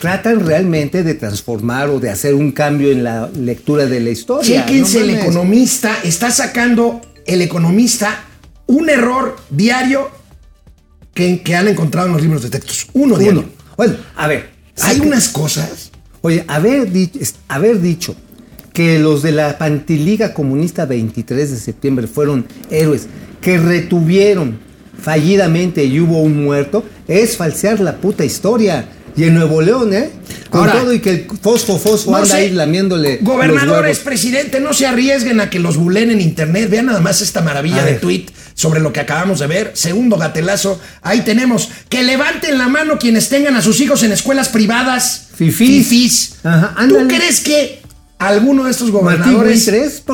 Speaker 2: Tratan realmente de transformar o de hacer un cambio en la lectura de la historia.
Speaker 1: Chéquense
Speaker 2: no
Speaker 1: el economista, está sacando el economista un error diario que, que han encontrado en los libros de textos. Uno
Speaker 2: Uno.
Speaker 1: diario.
Speaker 2: Bueno, a ver.
Speaker 1: Hay unas cosas.
Speaker 2: Oye, haber dicho, haber dicho que los de la Pantiliga Comunista 23 de septiembre fueron héroes que retuvieron fallidamente y hubo un muerto, es falsear la puta historia. Y en Nuevo León, ¿eh? Con
Speaker 1: Ahora,
Speaker 2: todo y que el fosfo fosfo
Speaker 1: No
Speaker 2: anda
Speaker 1: sé,
Speaker 2: ahí lamiéndole.
Speaker 1: Gobernadores, presidente, no se arriesguen a que los bulen en internet. Vean nada más esta maravilla
Speaker 2: A
Speaker 1: de
Speaker 2: ver.
Speaker 1: tweet sobre lo que acabamos de ver. Segundo gatelazo. Ahí tenemos. Que levanten la mano quienes tengan a sus hijos en escuelas privadas.
Speaker 2: Fifís.
Speaker 1: Fifís.
Speaker 2: Ajá,
Speaker 1: ¿Tú crees que alguno de estos gobernadores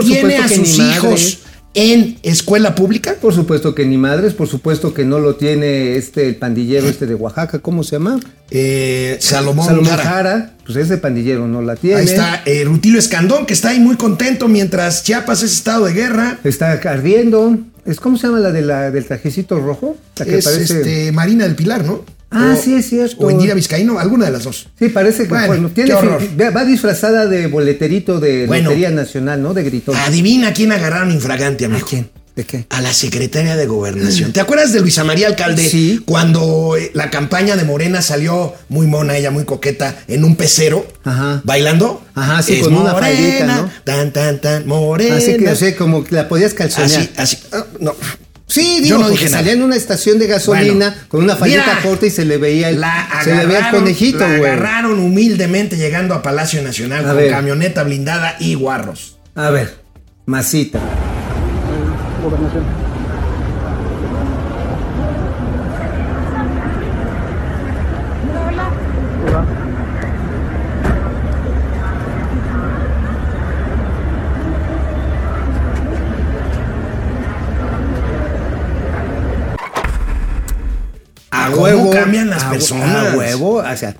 Speaker 1: tiene a sus hijos en escuela pública?
Speaker 2: Por supuesto que ni madres, por supuesto que no lo tiene este el pandillero este de Oaxaca, ¿cómo se llama?
Speaker 1: Eh, Salomón,
Speaker 2: Salomón
Speaker 1: Jara.
Speaker 2: Jara, pues ese pandillero no la tiene.
Speaker 1: Ahí está eh, Rutilio Escandón, que está ahí muy contento mientras Chiapas es estado de guerra.
Speaker 2: Está ardiendo. Es, ¿Cómo se llama la, de la del trajecito rojo? La que
Speaker 1: Es
Speaker 2: parece.
Speaker 1: este, Marina del Pilar, ¿no?
Speaker 2: Ah,
Speaker 1: O-
Speaker 2: sí, es cierto.
Speaker 1: O Indira Vizcaíno, alguna de las dos.
Speaker 2: Sí, parece que
Speaker 1: Bueno,
Speaker 2: bueno, tiene va disfrazada de boleterito de
Speaker 1: Bueno.
Speaker 2: Lotería Nacional, ¿no? De gritón.
Speaker 1: Adivina quién agarraron infragante,
Speaker 2: ¿A
Speaker 1: amigo.
Speaker 2: quién? ¿De qué?
Speaker 1: A la secretaria de Gobernación. ¿Te acuerdas de Luisa María Alcalde?
Speaker 2: Sí.
Speaker 1: Cuando eh, la campaña de Morena salió muy mona, ella muy coqueta, en un pecero,
Speaker 2: Ajá.
Speaker 1: bailando.
Speaker 2: Ajá, sí,
Speaker 1: Es
Speaker 2: con una faldita, ¿no?
Speaker 1: Tan, tan, tan, morena.
Speaker 2: Así que, o sea, como que la podías calzonear.
Speaker 1: Así, así. ah, no.
Speaker 2: Sí,
Speaker 1: Yo
Speaker 2: digo,
Speaker 1: no nada.
Speaker 2: salía en una estación de gasolina
Speaker 1: Bueno,
Speaker 2: con una fallita corta y se le veía el,
Speaker 1: La
Speaker 2: se le veía el conejito,
Speaker 1: la
Speaker 2: güey.
Speaker 1: agarraron humildemente llegando a Palacio Nacional
Speaker 2: A
Speaker 1: con
Speaker 2: ver.
Speaker 1: camioneta blindada y guarros.
Speaker 2: A ver, masita.
Speaker 1: A ¿Cómo cambian las
Speaker 2: a
Speaker 1: personas?
Speaker 2: A huevo, o sea,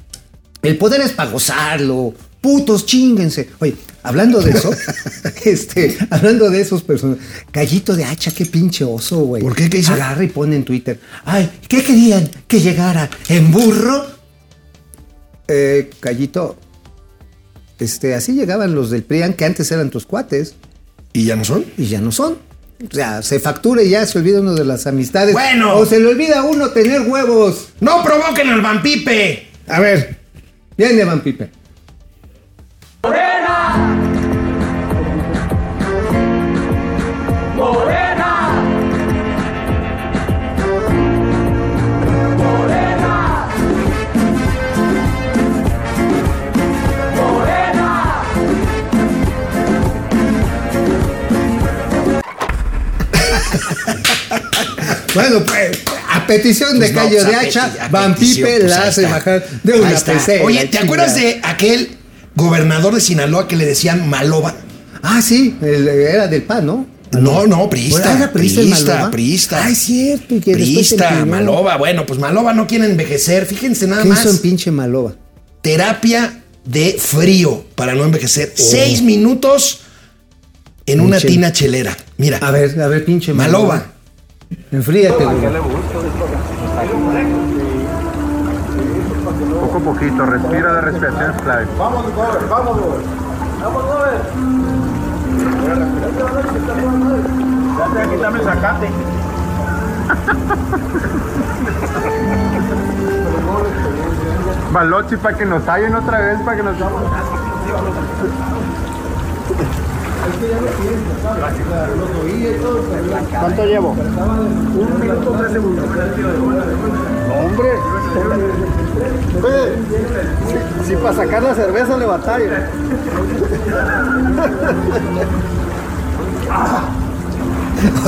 Speaker 2: el poder es para gozarlo. Putos, chinguense. Oye, hablando de eso, este, hablando de esos personas, Gallito de hacha, qué pinche oso, güey.
Speaker 1: ¿Por qué? ¿Qué hizo?
Speaker 2: Agarra y pone en Twitter. Ay, ¿qué querían? ¿Que llegara en burro? Eh, Gallito, este, así llegaban los del PRIAN, que antes eran tus cuates,
Speaker 1: ¿Y ya no son?
Speaker 2: y ya no son. O sea, se factura y ya se olvida uno de las amistades.
Speaker 1: Bueno.
Speaker 2: O se le olvida a uno tener huevos.
Speaker 1: ¡No provoquen al vampipe! A ver,
Speaker 2: Viene Van Bueno, pues, a petición de
Speaker 1: Pues no, pues,
Speaker 2: de Hacha, Van
Speaker 1: petición,
Speaker 2: Pipe
Speaker 1: pues,
Speaker 2: la hace bajar de una pecera.
Speaker 1: Oye, ¿te acuerdas de aquel gobernador de Sinaloa que le decían Maloba?
Speaker 2: Ah, sí, era del PAN, ¿no?
Speaker 1: No, no, priista.
Speaker 2: Bueno, priista
Speaker 1: priista,
Speaker 2: Maloba.
Speaker 1: priista.
Speaker 2: Ah, es cierto, y que
Speaker 1: Priista. Maloba. Bueno, pues Maloba no quiere envejecer. Fíjense nada
Speaker 2: ¿Qué
Speaker 1: más.
Speaker 2: hizo en pinche Maloba?
Speaker 1: Terapia de frío para no envejecer. Seis minutos en una tina chelera. Mira,
Speaker 2: A ver, a ver, pinche
Speaker 1: Maloba.
Speaker 2: Enfríate, güey.
Speaker 7: Poco a poquito, respira, la respiración es clave. Balochi para que nos hallen otra vez, para que nos ¿Cuánto llevo? Un minuto, tres segundos. hombre. si, si para sacar la cerveza le batallo.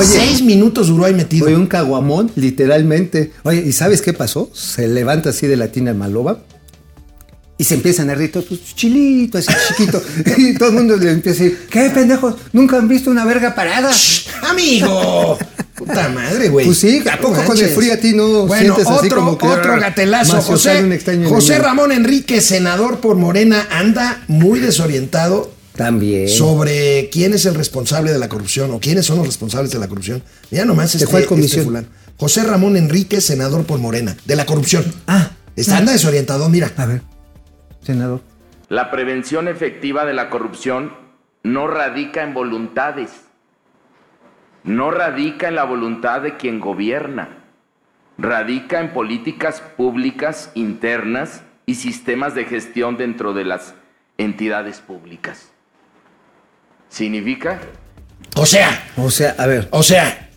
Speaker 1: Seis minutos duró ahí metido.
Speaker 2: Oye, un caguamón, literalmente. Oye, ¿y sabes qué pasó? Se levanta así de la tina Maloba y se empiezan a reír todos, pues, chilito, así chiquito. y todo el mundo le empieza a decir, ¿qué pendejos? ¿Nunca han visto una verga parada?
Speaker 1: Amigo. Puta madre, güey.
Speaker 2: Pues sí, ¿a poco con el frío a ti no
Speaker 1: Bueno,
Speaker 2: sientes así
Speaker 1: otro,
Speaker 2: como que,
Speaker 1: otro
Speaker 2: ah,
Speaker 1: gatelazo. José, José? Ramón Enrique, senador por Morena, anda muy desorientado
Speaker 2: También.
Speaker 1: sobre quién es el responsable de la corrupción o quiénes son los responsables de la corrupción. Mira nomás este,
Speaker 2: cuál
Speaker 1: este
Speaker 2: comisión?
Speaker 1: fulano. José Ramón Enrique, senador por Morena, de la corrupción.
Speaker 2: Ah.
Speaker 1: Está anda desorientado, mira.
Speaker 2: A ver, senador.
Speaker 8: La prevención efectiva de la corrupción no radica en voluntades, no radica en la voluntad de quien gobierna, radica en políticas públicas internas y sistemas de gestión dentro de las entidades públicas. ¿Significa?
Speaker 1: O sea,
Speaker 2: O sea, a ver,
Speaker 1: o sea,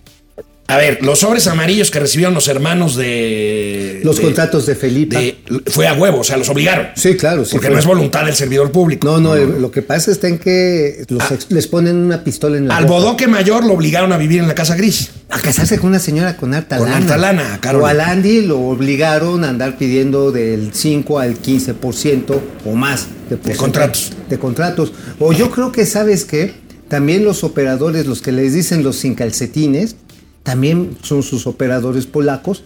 Speaker 1: a ver, los sobres amarillos que recibieron los hermanos de.
Speaker 2: los
Speaker 1: de-
Speaker 2: contratos de Felipe.
Speaker 1: de- fue a huevo, o sea, los obligaron.
Speaker 2: Sí, claro, sí.
Speaker 1: Porque
Speaker 2: fue.
Speaker 1: no es voluntad del servidor público.
Speaker 2: No, no, eh, lo que pasa está en que los ex- les ponen una pistola en la
Speaker 1: Al
Speaker 2: boca.
Speaker 1: bodoque mayor lo obligaron a vivir en la casa gris.
Speaker 2: A casarse con una señora con harta
Speaker 1: Con
Speaker 2: lana.
Speaker 1: harta lana, Carol.
Speaker 2: O al Andy lo obligaron a andar pidiendo del 5 al 15% o más de, porcentaje
Speaker 1: contratos.
Speaker 2: De contratos. O yo creo que, ¿sabes qué? También los operadores, los que les dicen los sin calcetines, también son sus operadores polacos,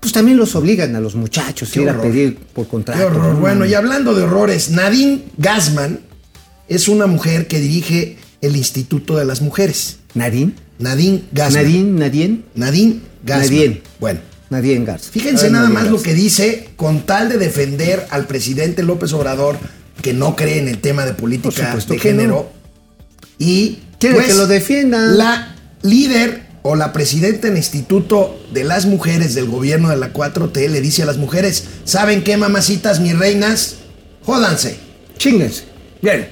Speaker 2: pues también los obligan a los muchachos a ir a pedir por contrato.
Speaker 1: Qué horror.
Speaker 2: ¿no?
Speaker 1: Bueno, y hablando de horrores, Nadine Gassman es una mujer que dirige el Instituto de las Mujeres.
Speaker 2: Nadine.
Speaker 1: Nadine Gassman.
Speaker 2: Nadine, Nadine.
Speaker 1: Nadine Gassman.
Speaker 2: Nadine.
Speaker 1: Bueno.
Speaker 2: Nadine Garza.
Speaker 1: Fíjense nada
Speaker 2: Nadine
Speaker 1: más lo que dice con tal de defender al presidente López Obrador, que no cree en el tema de política de género. Y
Speaker 2: Quiere
Speaker 1: pues,
Speaker 2: que lo defiendan.
Speaker 1: La líder o la presidenta en el Instituto de las Mujeres del gobierno de la 4T le dice a las mujeres, ¿saben qué, mamacitas, mis reinas? Jódanse.
Speaker 2: Chinguense.
Speaker 1: Bien.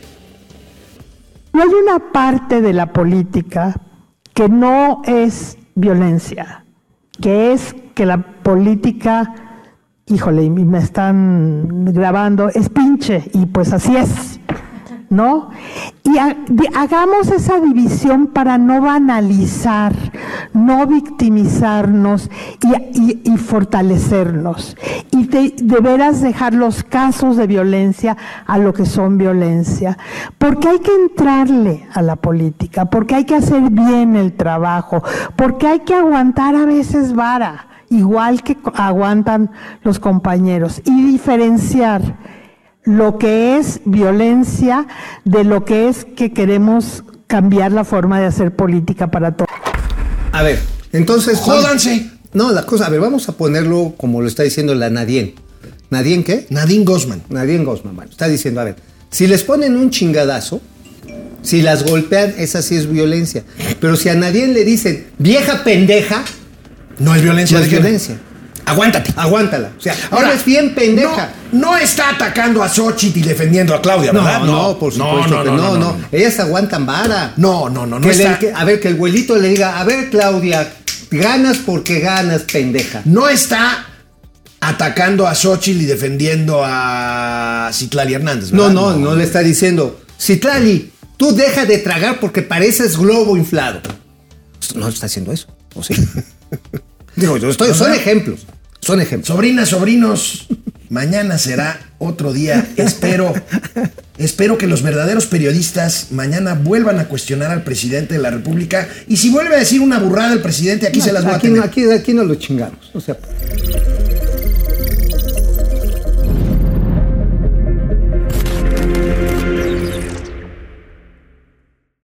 Speaker 9: Y hay una parte de la política que no es violencia, que es que la política, híjole, y me están grabando, es pinche, y pues así es, ¿no? Y ha- hagamos esa división para no banalizar, no victimizarnos y, fortalecernos. Y de, veras dejar los casos de violencia a lo que son violencia. Porque hay que entrarle a la política, porque hay que hacer bien el trabajo, porque hay que aguantar a veces vara, igual que aguantan los compañeros, y diferenciar lo que es violencia de lo que es que queremos cambiar la forma de hacer política para todos.
Speaker 2: A ver, entonces.
Speaker 1: Jódanse.
Speaker 2: No, la cosa, a ver, vamos a ponerlo como lo está diciendo la Nadien. ¿Nadien qué?
Speaker 1: Nadine Gosman.
Speaker 2: Nadien Gosman, bueno, está diciendo, a ver, si les ponen un chingadazo, si las golpean, esa sí es violencia. Pero si a Nadien le dicen, vieja pendeja,
Speaker 1: No es violencia
Speaker 2: no es violencia.
Speaker 1: Aguántate.
Speaker 2: Aguántala. O sea,
Speaker 1: Ahora,
Speaker 2: es bien pendeja.
Speaker 1: No, no está atacando a Xochitl y defendiendo a Claudia,
Speaker 2: No,
Speaker 1: ¿verdad?
Speaker 2: no, por supuesto que no, no, Ellas aguantan vara.
Speaker 1: No, no, no, no
Speaker 2: Que le-
Speaker 1: está-
Speaker 2: que- a ver, que el abuelito le diga, a ver, Claudia, ganas porque ganas, pendeja.
Speaker 1: No está atacando a Xochitl y defendiendo a Citlali Hernández,
Speaker 2: No,
Speaker 1: ¿verdad?
Speaker 2: no, no le está diciendo, Citlali, tú deja de tragar porque pareces globo inflado. No está haciendo eso, ¿o sí? Digo, yo estoy, son ejemplos, son ejemplos.
Speaker 1: Sobrinas, sobrinos, mañana será otro día. Espero, espero que los verdaderos periodistas mañana vuelvan a cuestionar al presidente de la República. Y si vuelve a decir una burrada el presidente, aquí se las voy a
Speaker 2: aquí,
Speaker 1: tener.
Speaker 2: no, aquí, aquí no lo chingamos. O sea,